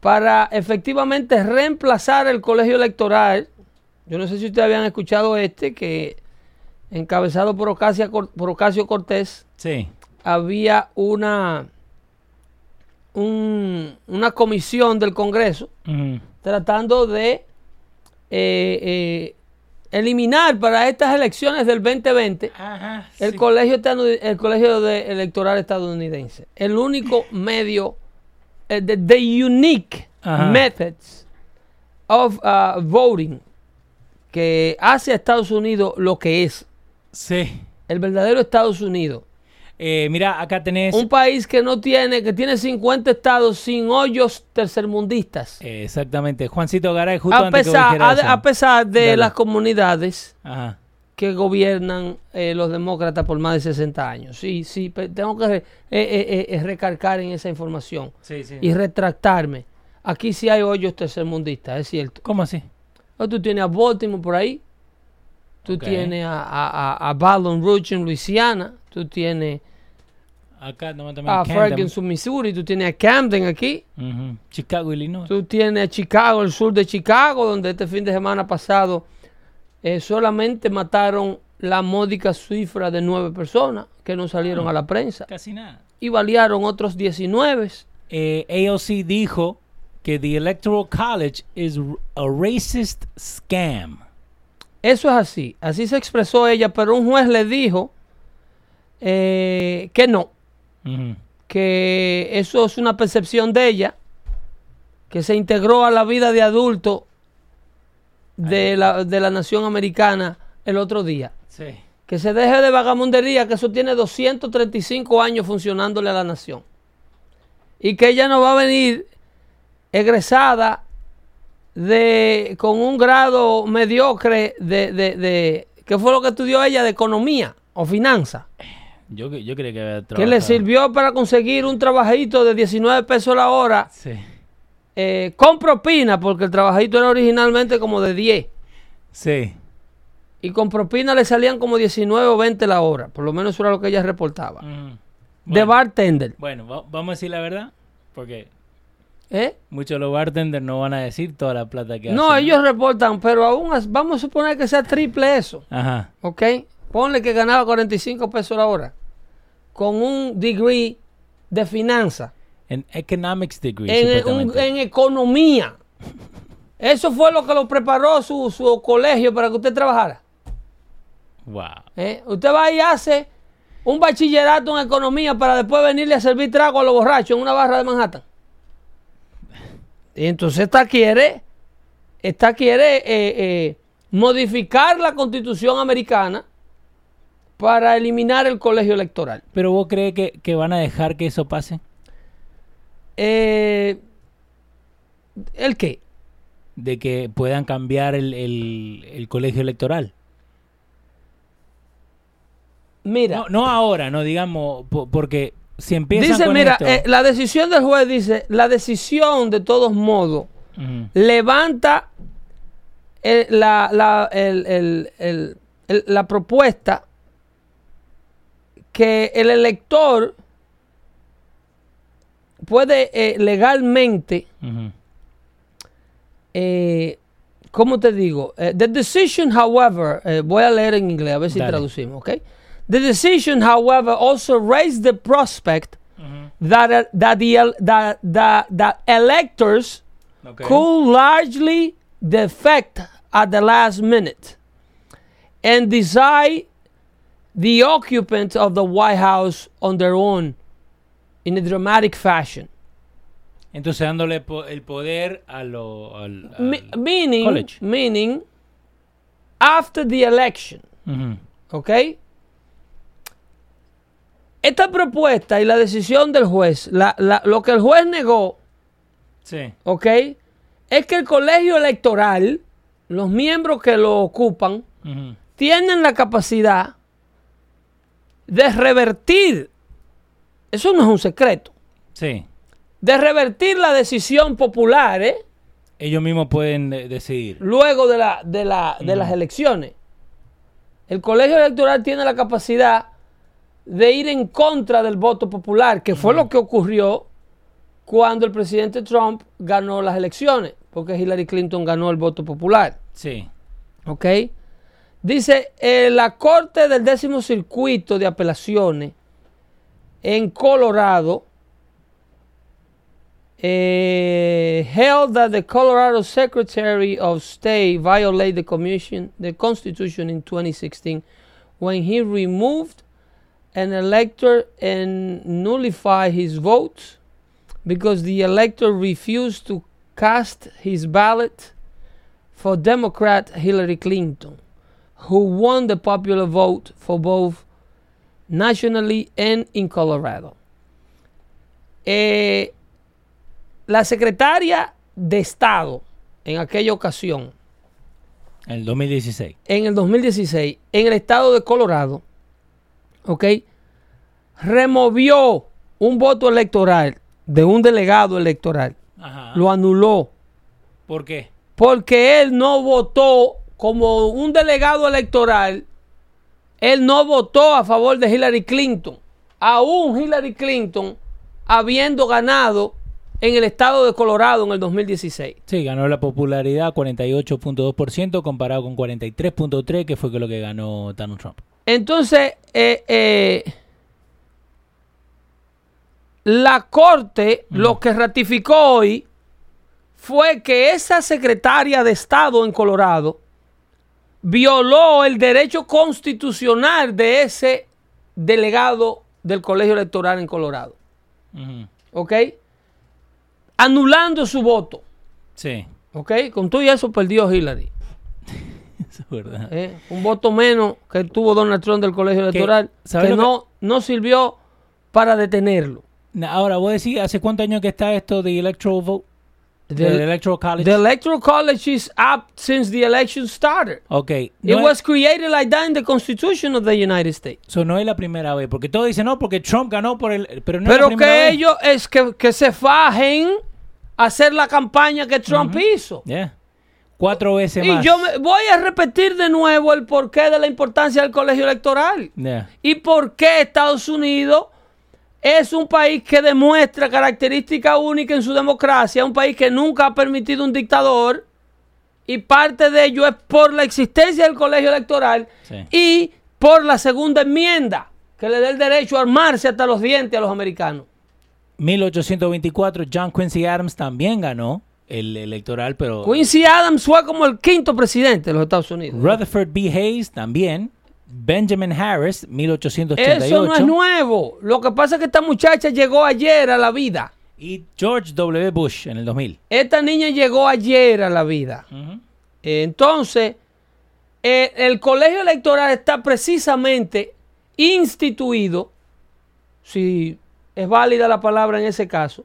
para efectivamente reemplazar el colegio electoral yo no sé si ustedes habían escuchado este que encabezado por Ocasio, por Ocasio Cortés Sí. había una un- una comisión del Congreso tratando de eh, eh, eliminar para estas elecciones del 2020 Ajá. el sí. colegio el colegio de- electoral estadounidense el único medio eh, de the unique Ajá. methods of uh, voting que hace a Estados Unidos lo que es Sí. el verdadero Estados Unidos Eh, mira, acá tenés. un país que no tiene que tiene 50 estados sin hoyos tercermundistas Eh, exactamente. Juancito Garay, justo a antes pesar, a, eso. a pesar de Dale. las comunidades Ajá. que gobiernan eh, los demócratas por más de 60 años. Sí, sí, tengo que eh, recalcar en esa información Sí, sí. y retractarme. Aquí sí hay hoyos tercermundistas, es cierto. ¿Cómo así? Oh, Tú tienes a Baltimore por ahí, tú tienes a, a, a- Baton Rouge en Luisiana, tú tienes Acá a. Ferguson, Missouri, tú tienes a Camden aquí, Ujú. Chicago, Illinois. Tú tienes a Chicago, el sur de Chicago, donde este fin de semana pasado eh, solamente mataron la módica cifra de nueve personas que no salieron a la prensa Casi nada. y balearon otros 19. Eh, AOC dijo que the Electoral College is a racist scam. Eso es así, así se expresó ella, pero un juez le dijo eh, que no, que eso es una percepción de ella, que se integró a la vida de adulto de la, de la nación americana el otro día. Sí. Que se deje de vagamundería, que eso tiene 235 años funcionándole a la nación. Y que ella no va a venir egresada de, con un grado mediocre de, de, de- ¿qué fue lo que estudió ella? De economía o finanzas. Yo, yo creía que había Que le trabajado. sirvió para conseguir un trabajito de 19 pesos la hora Sí. eh, con propina, porque el trabajito era originalmente como de 10. Sí. Y con propina le salían como 19 o 20 la hora. Por lo menos eso era lo que ella reportaba. Ujú. De bartender. bueno, va- vamos a decir la verdad. Porque ¿eh? muchos de los bartenders no van a decir toda la plata que No, hacen. ellos reportan, pero aún vamos a suponer que sea triple eso. Ajá. ¿Ok? Ponle que ganaba 45 pesos la hora. Con un degree de finanzas. En economics degree. En, un- supuestamente. en economía. Eso fue lo que lo preparó su, su colegio para que usted trabajara. Wow. ¿eh? Usted va y hace un bachillerato en economía para después venirle a servir trago a los borrachos en una barra de Manhattan. Y entonces esta quiere, esta quiere eh, eh, modificar la constitución americana para eliminar el colegio electoral. Pero vos crees que, que van a dejar que eso pase? Eh, ¿El qué? De que puedan cambiar el, el- el colegio electoral. Mira, No, no ahora, no digamos, po- porque si empiezan dice, con mira, esto- eh, la decisión del juez dice, la decisión de todos modos levanta el- la, la- el- la propuesta que el elector puede eh, legalmente, eh, ¿cómo te digo? The decision, however, voy a leer en inglés, a ver si Dale. traducimos, ¿ok? The decision, however, also raised the prospect that, uh, that, the, that, that, that electors Ok. could largely defect at the last minute and decide the occupants of the White House on their own in a dramatic fashion. Entonces dándole po- el poder a lo, al, al- Me- meaning, college. meaning, after the election, Ujú. ¿ok? Esta propuesta y la decisión del juez, la- la- lo que el juez negó, Sí. ¿ok? Es que el colegio electoral, los miembros que lo ocupan, tienen la capacidad de revertir, eso no es un secreto, Sí. de revertir la decisión popular, ¿eh? Ellos mismos pueden decidir. luego de, la, de, la, de las elecciones. El colegio electoral tiene la capacidad de ir en contra del voto popular, que fue lo que ocurrió cuando el presidente Trump ganó las elecciones, porque Hillary Clinton ganó el voto popular. Sí. ¿Ok? Dice, eh, la Corte del décimo circuito de apelaciones en Colorado eh, held that the Colorado Secretary of State violated the commission, the Constitution in 2016 when he removed an elector and nullified his vote because the elector refused to cast his ballot for Democrat Hillary Clinton, who won the popular vote for both nationally and in Colorado. Eh, la secretaria de Estado en aquella ocasión, En el 2016. en el 2016, en el estado de Colorado, ¿ok? Removió un voto electoral de un delegado electoral, Ajá. lo anuló ¿Por qué? porque él no votó como un delegado electoral, él no votó a favor de Hillary Clinton, aún Hillary Clinton habiendo ganado en el estado de Colorado en el 2016. Sí, ganó la popularidad 48.2% comparado con 43.3% que fue lo que ganó Donald Trump. Entonces, eh, eh, la Corte lo que ratificó hoy fue que esa secretaria de Estado en Colorado violó el derecho constitucional de ese delegado del colegio electoral en Colorado. ¿Ok? Anulando su voto. Sí, ¿Ok? Con todo y eso perdió Hillary. Eso es verdad. ¿eh? Un voto menos que tuvo Donald Trump del colegio electoral ¿sabes que no, no sirvió para detenerlo. Ahora, vos decís, ¿hace cuántos años que está esto de Electoral Vote? The, Electoral College. the Electoral College is up since the election started. ok. It was created like that in the Constitution of the United States. so no es la primera vez, porque todos dicen, no, porque Trump ganó por el... Pero no es la Pero primera que vez. ellos es que, que se fajen a hacer la campaña que Trump hizo. Yeah. Cuatro veces Y más. yo me, voy a repetir de nuevo el porqué de la importancia del colegio electoral. Yeah. y por qué Estados Unidos es un país que demuestra característica única en su democracia, un país que nunca ha permitido un dictador y parte de ello es por la existencia del colegio electoral Sí. y por la segunda enmienda que le da el derecho a armarse hasta los dientes a los americanos. 1824, John Quincy Adams también ganó el electoral, pero... Quincy Adams fue como el quinto presidente de los Estados Unidos. Rutherford B. Hayes también Benjamin Harris, 1888. Eso no es nuevo. Lo que pasa es que esta muchacha llegó ayer a la vida. y George W. Bush en el 2000. Esta niña llegó ayer a la vida. Entonces, eh, el colegio electoral está precisamente instituido, si es válida la palabra en ese caso,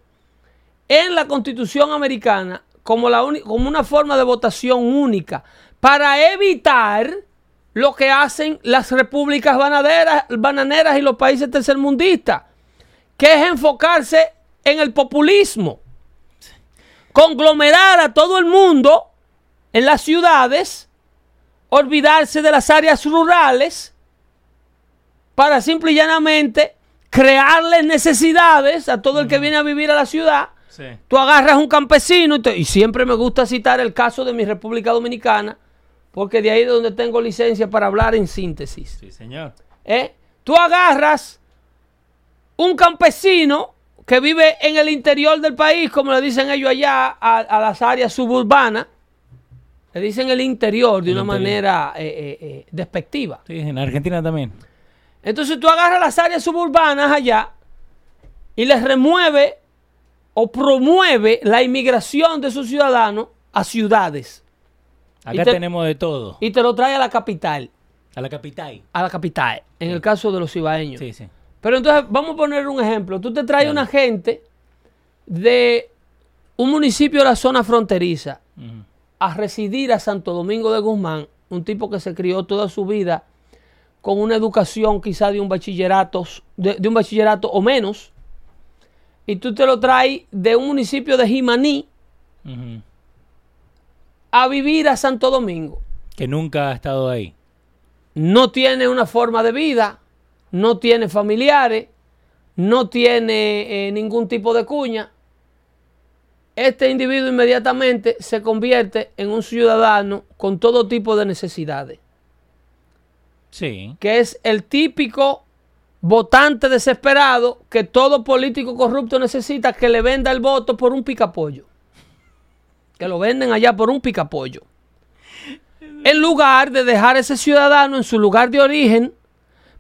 en la constitución americana como, la como una forma de votación única para evitar lo que hacen las repúblicas banaderas- bananeras y los países tercermundistas, que es enfocarse en el populismo, conglomerar a todo el mundo en las ciudades, olvidarse de las áreas rurales para simple y llanamente crearles necesidades a todo el que viene a vivir a la ciudad. Tú agarras un campesino y, te- y siempre me gusta citar el caso de mi República Dominicana, porque de ahí es donde tengo licencia para hablar en síntesis. Sí, señor. ¿eh? Tú agarras un campesino que vive en el interior del país, como le dicen ellos allá, a, a las áreas suburbanas, le dicen el interior de El una interior. manera eh, eh, eh, despectiva. Sí, en Argentina también. Entonces tú agarras las áreas suburbanas allá y les remueve o promueve la inmigración de sus ciudadanos a ciudades Acá te- tenemos de todo. y te lo trae a la capital, A la capital. a la capital, en el caso de los cibaeños. Sí, sí. Pero entonces, vamos a poner un ejemplo. Tú te traes Dale. una gente de un municipio de la zona fronteriza a residir a Santo Domingo de Guzmán, un tipo que se crió toda su vida con una educación quizá de un bachillerato, de, de un bachillerato o menos, y tú te lo traes de un municipio de Jimaní a vivir a Santo Domingo. Que nunca ha estado ahí. no tiene una forma de vida, no tiene familiares, no tiene eh, ningún tipo de cuña, este individuo inmediatamente se convierte en un ciudadano con todo tipo de necesidades, Sí. que es el típico votante desesperado que todo político corrupto necesita que le venda el voto por un picapollo. Que lo venden allá por un picapollo. En lugar de dejar a ese ciudadano en su lugar de origen,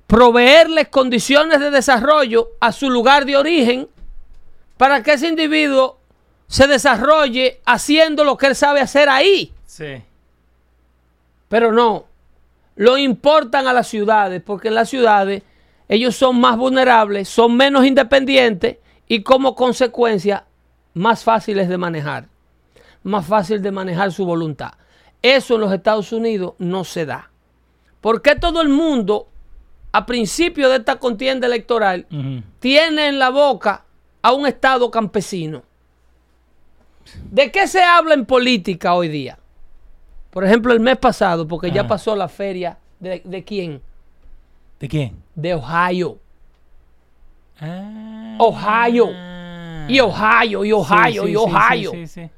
proveerles condiciones de desarrollo a su lugar de origen para que ese individuo se desarrolle haciendo lo que él sabe hacer ahí. Sí. Pero no, lo importan a las ciudades, porque en las ciudades ellos son más vulnerables, son menos independientes y como consecuencia más fáciles de manejar, más fácil de manejar su voluntad. Eso en los Estados Unidos no se da. ¿Por qué todo el mundo, a principio de esta contienda electoral, tiene en la boca a un Estado campesino. ¿De qué se habla en política hoy día? Por ejemplo, el mes pasado, porque ya pasó la feria de, de quién? ¿De quién? De Ohio. Ah. Ohio. Y Ohio, y Ohio, Sí, sí, y Ohio. sí.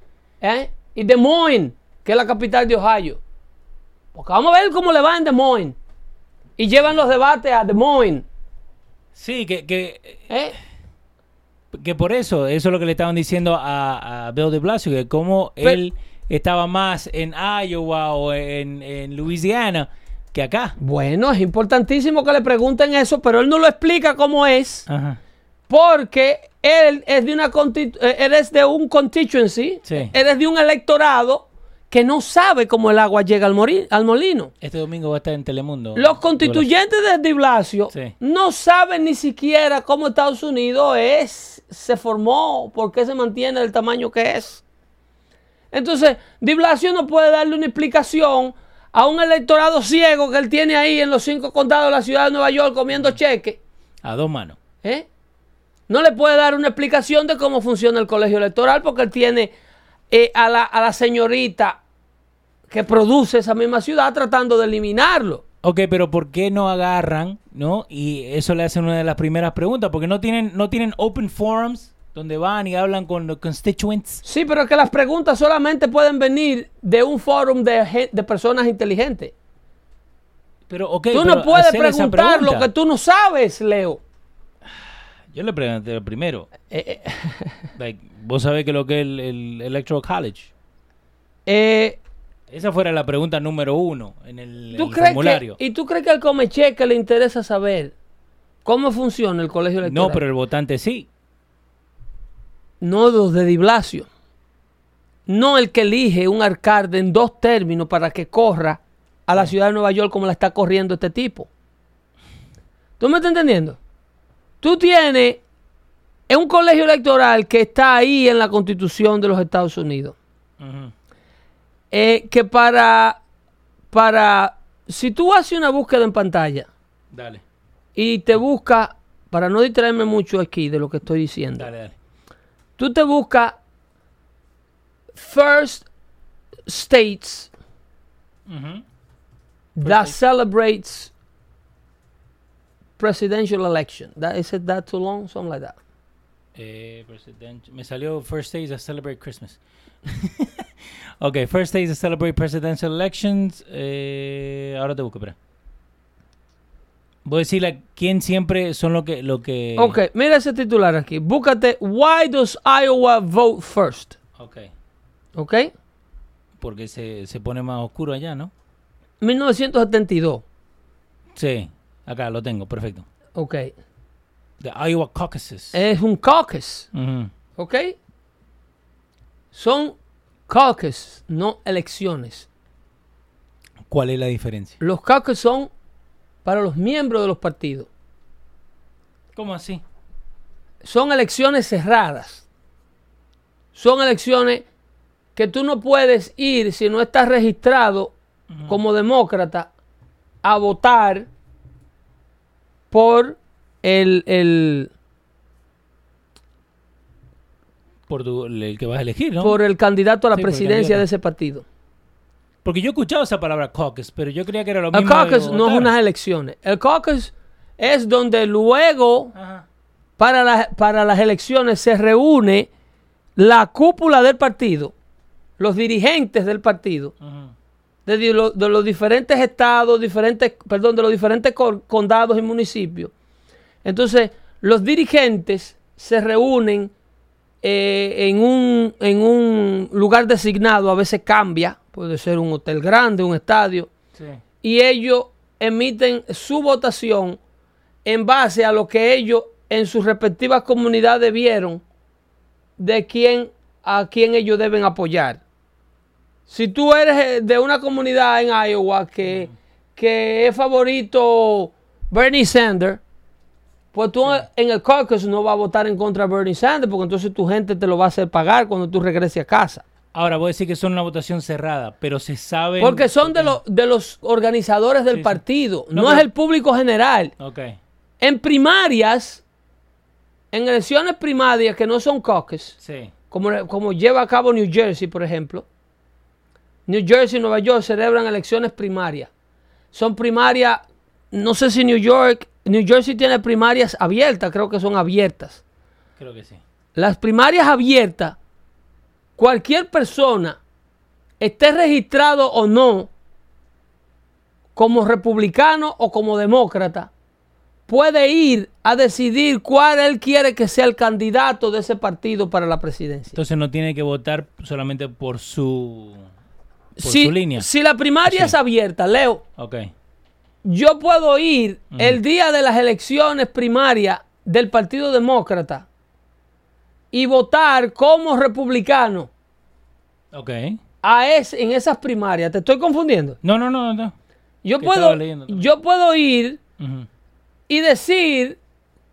¿Eh? Y Des Moines, que es la capital de Ohio. Porque vamos a ver cómo le va en Des Moines. Y llevan los debates a Des Moines. Sí, que, que, ¿eh? que por eso, eso es lo que le estaban diciendo a, a Bill de Blasio, que como Pero- él estaba más en Iowa o en, en Louisiana que acá. Bueno, es importantísimo que le pregunten eso, pero él no lo explica cómo es. Ajá. Porque él es de una eh, él es de un constituency, Sí. él es de un electorado que no sabe cómo el agua llega al, molino. Este domingo va a estar en Telemundo. Los constituyentes de Di Blasio Sí. no saben ni siquiera cómo Estados Unidos es, se formó, por qué se mantiene del tamaño que es. Entonces, Di Blasio no puede darle una explicación a un electorado ciego que él tiene ahí en los cinco condados de la ciudad de Nueva York comiendo cheque. A dos manos. ¿eh? No le puede dar una explicación de cómo funciona el colegio electoral porque él tiene eh, a, la, a la señorita que produce esa misma ciudad tratando de eliminarlo. Ok, pero ¿por qué no agarran, no? Y eso le hacen una de las primeras preguntas, porque no tienen, no tienen open forums donde van y hablan con los constituents. Sí, pero es que las preguntas solamente pueden venir de un fórum de, de personas inteligentes. Pero, ok, Tú pero no puedes preguntar lo que tú no sabes, Leo. Yo le pregunté primero. Eh, eh, Like, vos sabés que lo que es el, el Electoral College. eh, Esa fuera la pregunta número uno en el, ¿Tú el crees formulario. que, ¿Y tú crees que al Comecheque le interesa saber cómo funciona el colegio electoral? No, pero el votante sí. No los de Di Blasio. No el que elige un alcalde en dos términos para que corra a la ciudad de Nueva York como la está corriendo este tipo. ¿Tú me estás entendiendo? Tú tienes es un colegio electoral que está ahí en la constitución de los Estados Unidos. Eh, que para, para, si tú haces una búsqueda en pantalla Dale, y te busca, para no distraerme mucho aquí de lo que estoy diciendo, dale, dale. Tú te buscas First States that celebrates presidential election. That, is it that too long? Something like that. Eh, president- Me salió First Days to Celebrate Christmas. ok, First Days to Celebrate Presidential Elections. Eh, ahora te busco, espera. Voy a decirle quién siempre son lo que... Lo que... Ok, mira ese titular aquí. Búscate Why does Iowa vote first? Ok, ¿Ok? porque se, se pone más oscuro allá, ¿no? 1972. Sí, acá lo tengo, perfecto. Ok. The Iowa Caucuses. Es un caucus. ¿Ok? Son caucus, no elecciones. ¿Cuál es la diferencia? Los caucus son para los miembros de los partidos. ¿Cómo así? Son elecciones cerradas. Son elecciones que tú no puedes ir si no estás registrado como demócrata a votar por el, el- Por tu- el que vas a elegir, ¿no? por el candidato a la Sí, presidencia de ese partido. Porque yo he escuchado esa palabra caucus, pero yo creía que era lo El mismo. de caucus no es unas elecciones. El caucus es donde luego Ajá. para, las- para las elecciones se reúne la cúpula del partido, los dirigentes del partido, de, di- lo- de los diferentes estados, diferentes, perdón, de los diferentes co- condados y municipios. Entonces, los dirigentes se reúnen eh, en, un, en un lugar designado, a veces cambia, puede ser un hotel grande, un estadio, Sí. y ellos emiten su votación en base a lo que ellos en sus respectivas comunidades vieron de quién a quién ellos deben apoyar. Si tú eres eh, de una comunidad en Iowa que, que es favorito Bernie Sanders, pues tú en el caucus no vas a votar en contra de Bernie Sanders porque entonces tu gente te lo va a hacer pagar cuando tú regreses a casa. Ahora, voy a decir que son una votación cerrada, pero se sabe. Porque son de, los de los organizadores del Sí, sí. partido, No, no, pero- es el público general. Ok. En primarias, en elecciones primarias que no son caucus, Sí. como, como lleva a cabo New Jersey, por ejemplo, New Jersey y Nueva York celebran elecciones primarias. Son primarias, no sé si New York, New Jersey tiene primarias abiertas, creo que son abiertas. Creo que sí. Las primarias abiertas, cualquier persona, esté registrado o no, como republicano o como demócrata, puede ir a decidir cuál él quiere que sea el candidato de ese partido para la presidencia. Entonces no tiene que votar solamente por su. Por si, su línea. si la primaria Sí. es abierta, Leo, yo puedo ir el día de las elecciones primarias del Partido Demócrata y votar como republicano Ok. a es, en esas primarias. ¿Te estoy confundiendo? No, no, no, no. Yo puedo, yo puedo ir y decir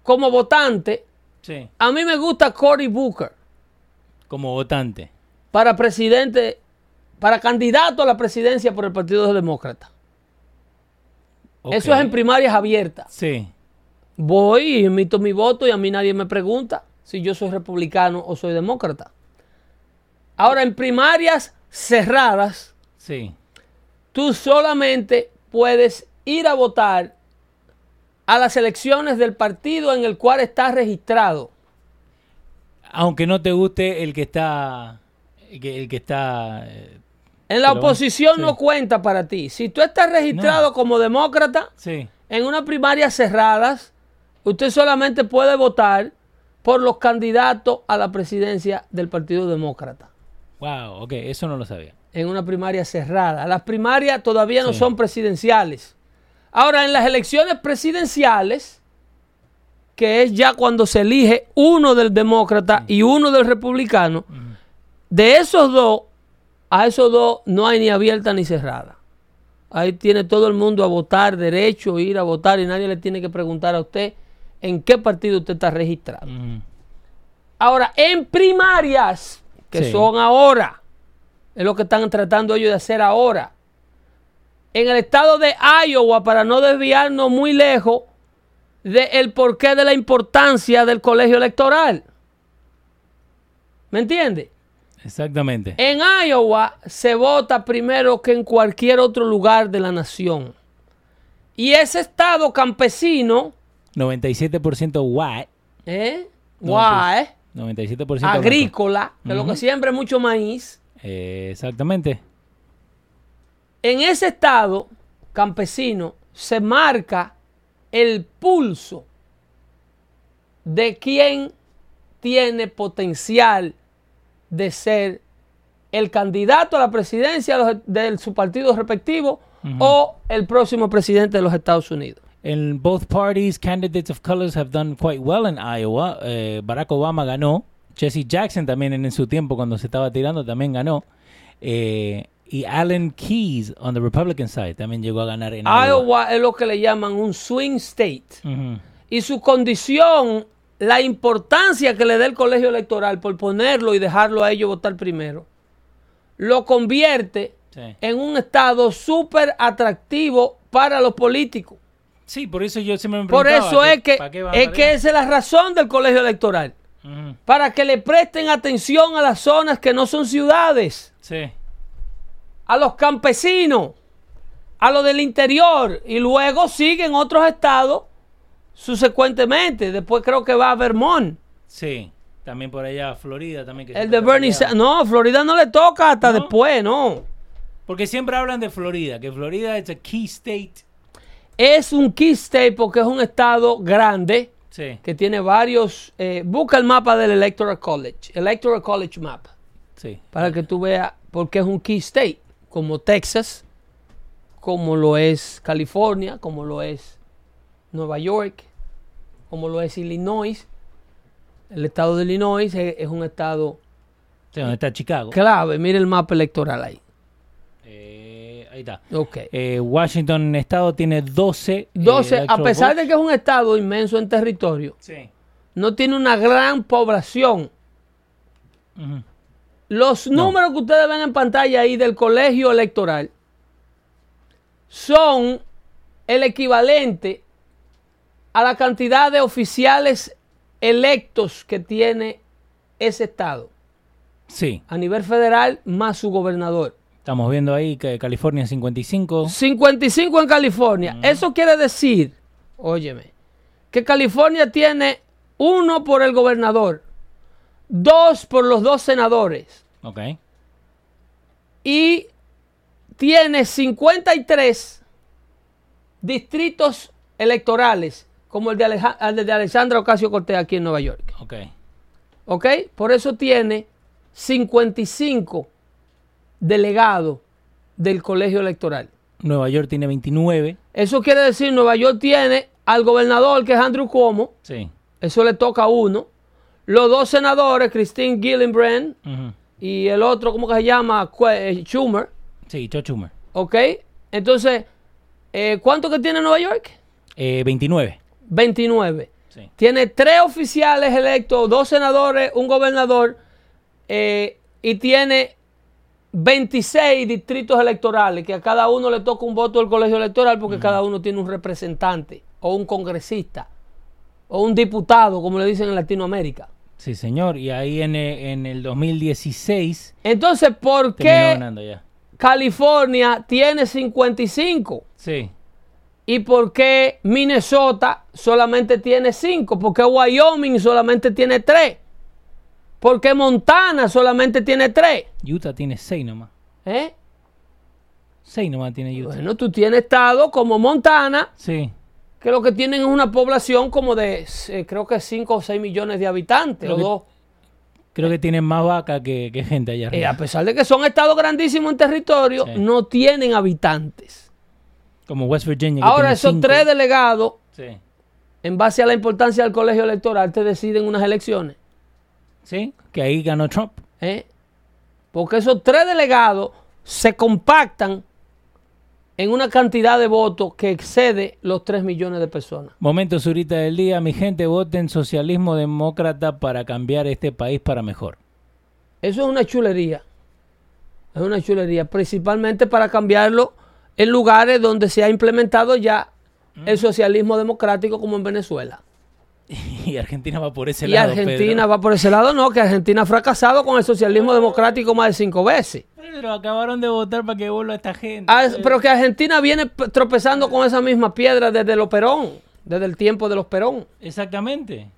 como votante, Sí. a mí me gusta Cory Booker Como votante. para presidente, para candidato a la presidencia por el Partido Demócrata. Eso es en primarias abiertas. Sí. Voy y emito mi voto y a mí nadie me pregunta si yo soy republicano o soy demócrata. Ahora, en primarias cerradas, Sí. tú solamente puedes ir a votar a las elecciones del partido en el cual estás registrado. Aunque no te guste el que está. El que, el que está. eh, En la oposición sí. no cuenta para ti. Si tú estás registrado No. como demócrata Sí. en unas primarias cerradas, usted solamente puede votar por los candidatos a la presidencia del Partido Demócrata. Wow, ok, eso no lo sabía. en una primaria cerrada. Las primarias todavía no Sí. son presidenciales. Ahora, en las elecciones presidenciales, que es ya cuando se elige uno del demócrata y uno del republicano, de esos dos, a esos dos no hay ni abierta ni cerrada. Ahí tiene todo el mundo a votar derecho, ir a votar y nadie le tiene que preguntar a usted en qué partido usted está registrado. Ahora, en primarias, que Sí. son ahora, es lo que están tratando ellos de hacer ahora. En el estado de Iowa, para no desviarnos muy lejos del porqué de la importancia del colegio electoral. ¿Me entiende? Exactamente. En Iowa se vota primero que en cualquier otro lugar de la nación. Y ese estado campesino, 97% white. ¿eh? Guay, 97% blanco. agrícola, que lo que siembra es mucho maíz. Eh, exactamente. En ese estado campesino se marca el pulso de quién tiene potencial de ser el candidato a la presidencia de, de su partido respectivo o el próximo presidente de los Estados Unidos. In both parties, candidates of colors have done quite well in Iowa. Eh, Barack Obama ganó. Jesse Jackson también en su tiempo, cuando se estaba tirando, también ganó. Eh, y Alan Keyes, on the Republican side, también llegó a ganar en Iowa. Iowa es lo que le llaman un swing state. Ujú. y su condición, la importancia que le da el colegio electoral por ponerlo y dejarlo a ellos votar primero, lo convierte Sí. en un estado súper atractivo para los políticos. Sí, por eso yo siempre me Por preguntaba eso es que, ¿para qué van es que esa es la razón del colegio electoral. Para que le presten atención a las zonas que no son ciudades, Sí. a los campesinos, a los del interior. Y luego siguen otros estados subsecuentemente. Después creo que va a Vermont. Sí. También por allá, Florida también. que El de Bernie. Sanders. No, Florida no le toca hasta ¿No? después, no. Porque siempre hablan de Florida, que Florida es a key state. Es un key state porque es un estado grande Sí, que tiene varios. eh, busca el mapa del Electoral College. Electoral College Map. sí. Para que tú veas porque es un key state. Como Texas, como lo es California, como lo es Nueva York, como lo es Illinois. El estado de Illinois es, es un estado Sí, donde está Chicago. clave. Mira el mapa electoral ahí. Eh, ahí está. Ok. Eh, Washington Estado tiene 12. eh, 12, a electoral pesar de que es un estado inmenso en territorio, Sí. no tiene una gran población. Los números que ustedes ven en pantalla ahí del colegio electoral son el equivalente a la cantidad de oficiales electos que tiene ese estado Sí, a nivel federal más su gobernador. Estamos viendo ahí que California 55. 55 en California. Eso quiere decir, óyeme, que California tiene uno por el gobernador, dos por los dos senadores Ok. y tiene 53 distritos electorales, como el de, el de Alexandra Ocasio Cortés aquí en Nueva York. Ok. ¿Ok? Por eso tiene 55 delegados del colegio electoral. Nueva York tiene 29. Eso quiere decir Nueva York tiene al gobernador que es Andrew Cuomo, Sí. eso le toca a uno. Los dos senadores, Christine Gillibrand y el otro, ¿cómo que se llama? Eh, Schumer, Sí, Chuck Schumer. ¿ok? Entonces, eh, ¿cuánto que tiene Nueva York? Eh, 29. 29. Sí. Tiene tres oficiales electos, dos senadores, un gobernador, eh, y tiene 26 distritos electorales, que a cada uno le toca un voto del colegio electoral porque cada uno tiene un representante, o un congresista, o un diputado, como le dicen en Latinoamérica. Sí, señor. Y ahí en, en el 2016 Entonces, ¿por qué ya. California tiene 55? Sí. ¿Y por qué Minnesota solamente tiene 5? ¿Por qué Wyoming solamente tiene 3? ¿Por qué Montana solamente tiene 3? Utah tiene 6 nomás. ¿Eh? 6 nomás tiene Utah. Bueno, tú tienes estados como Montana, Sí. que lo que tienen es una población como de, eh, creo que 5 o 6 millones de habitantes, Lo o que- dos. Creo que tienen más vaca que, que gente allá Eh, arriba. a pesar de que son estados grandísimos en territorio, Sí. no tienen habitantes. Como West Virginia. que Ahora tiene esos cinco. tres delegados, Sí. en base a la importancia del colegio electoral, te deciden unas elecciones. Sí, que ahí ganó Trump. ¿eh? Porque esos tres delegados se compactan en una cantidad de votos que excede los 3 millones de personas. Momento surita del día. Mi gente, voten socialismo demócrata para cambiar este país para mejor. Eso es una chulería. Es una chulería, principalmente para cambiarlo en lugares donde se ha implementado ya el socialismo democrático como en Venezuela. Y Argentina va por ese y lado. Argentina Pedro. va por ese lado, no, que Argentina ha fracasado con el socialismo democrático más de cinco veces. Pedro, acabaron de votar para que vuelva esta gente. Ah, pero que Argentina viene tropezando con esa misma piedra desde los Perón, desde el tiempo de los Perón. Exactamente.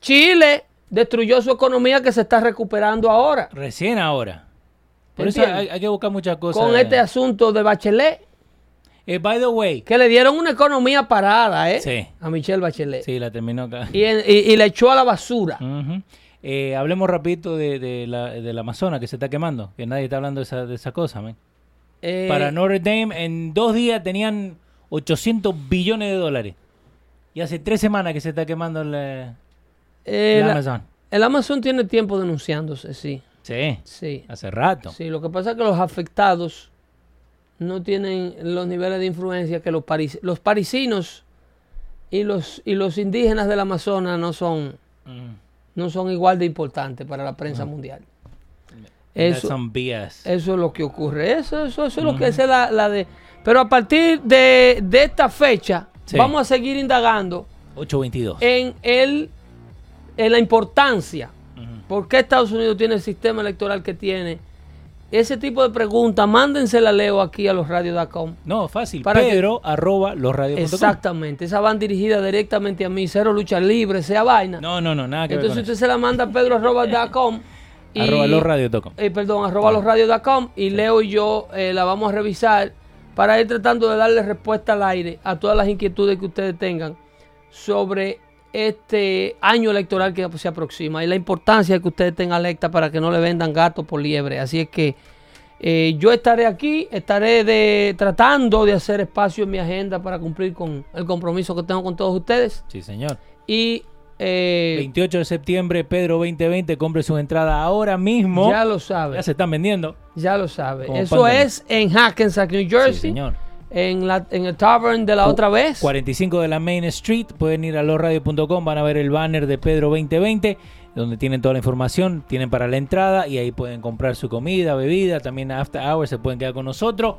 Chile destruyó su economía que se está recuperando ahora Recién ahora. Por eso hay que buscar muchas cosas. con este asunto de Bachelet, Eh, by the way. que le dieron una economía parada ¿eh? Sí. a Michelle Bachelet Sí, la terminó acá. y, en- y- y le echó a la basura. Eh, hablemos rapidito de, de la, del Amazonas que se está quemando, que nadie está hablando de esa, de esa cosa, man. Eh, Para Notre Dame, en dos días tenían 800 billones de dólares. Y hace tres semanas que se está quemando el, eh, el la- Amazon. el Amazon tiene tiempo denunciándose, sí. Sí, Sí. hace rato. Sí, lo que pasa es que los afectados no tienen los niveles de influencia que los paris los parisinos y los y los indígenas del Amazonas no son Mm. no son igual de importantes para la prensa mundial. That's Eso, BS. eso es lo que ocurre. Eso, eso, eso es lo que es la, la de. Pero a partir de, de esta fecha, Sí. vamos a seguir indagando 822. en el en la importancia. Ujú. ¿Por qué Estados Unidos tiene el sistema electoral que tiene? Ese tipo de preguntas, mándensela Leo aquí a los radios.com. No, fácil. Para que- Pedro arroba losradios.com. Exactamente, esa van dirigida directamente a mí, cero lucha libre, sea vaina. No, no, no, nada que Entonces ver usted se la manda a pedro.com y Arroba losradios.com. eh, perdón, arroba losradios.com y Leo y yo eh, la vamos a revisar para ir tratando de darle respuesta al aire a todas las inquietudes que ustedes tengan sobre este año electoral que se aproxima y la importancia de que ustedes tengan alerta para que no le vendan gato por liebre. Así es que eh, yo estaré aquí, estaré de, tratando de hacer espacio en mi agenda para cumplir con el compromiso que tengo con todos ustedes. Sí, señor. Y eh, 28 de septiembre, Pedro 2020, compre su entrada ahora mismo. ya lo sabe. Ya se están vendiendo. Ya lo sabe. Eso es en Hackensack, New Jersey. Sí, señor. En, la, en el Tavern de la otra vez. 45 de la Main Street. Pueden ir a losradio.com, van a ver el banner de Pedro 2020, donde tienen toda la información, tienen para la entrada y ahí pueden comprar su comida, bebida, también after hours se pueden quedar con nosotros.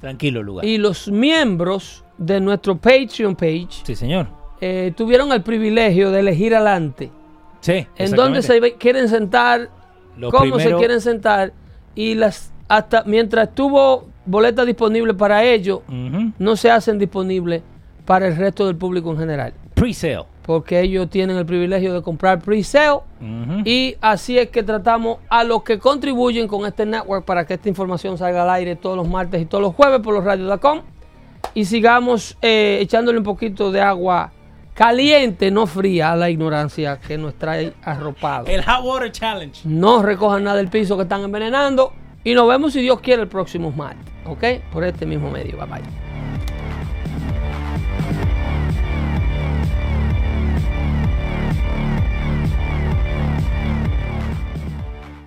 Tranquilo lugar. Y los miembros de nuestro Patreon page Sí, señor. eh, tuvieron el privilegio de elegir adelante Sí. en dónde se quieren sentar, Los cómo se quieren sentar. Y las hasta mientras estuvo boleta disponible para ellos, no se hacen disponibles para el resto del público en general. Pre-sale. Porque ellos tienen el privilegio de comprar pre-sale. Y así es que tratamos a los que contribuyen con este network para que esta información salga al aire todos los martes y todos los jueves por los radios.com. Y sigamos eh, echándole un poquito de agua caliente, no fría, a la ignorancia que nos trae arropado. El Hot Water Challenge. No recojan nada del piso que están envenenando. Y nos vemos si Dios quiere el próximo martes. ¿Ok? Por este mismo medio. Bye bye.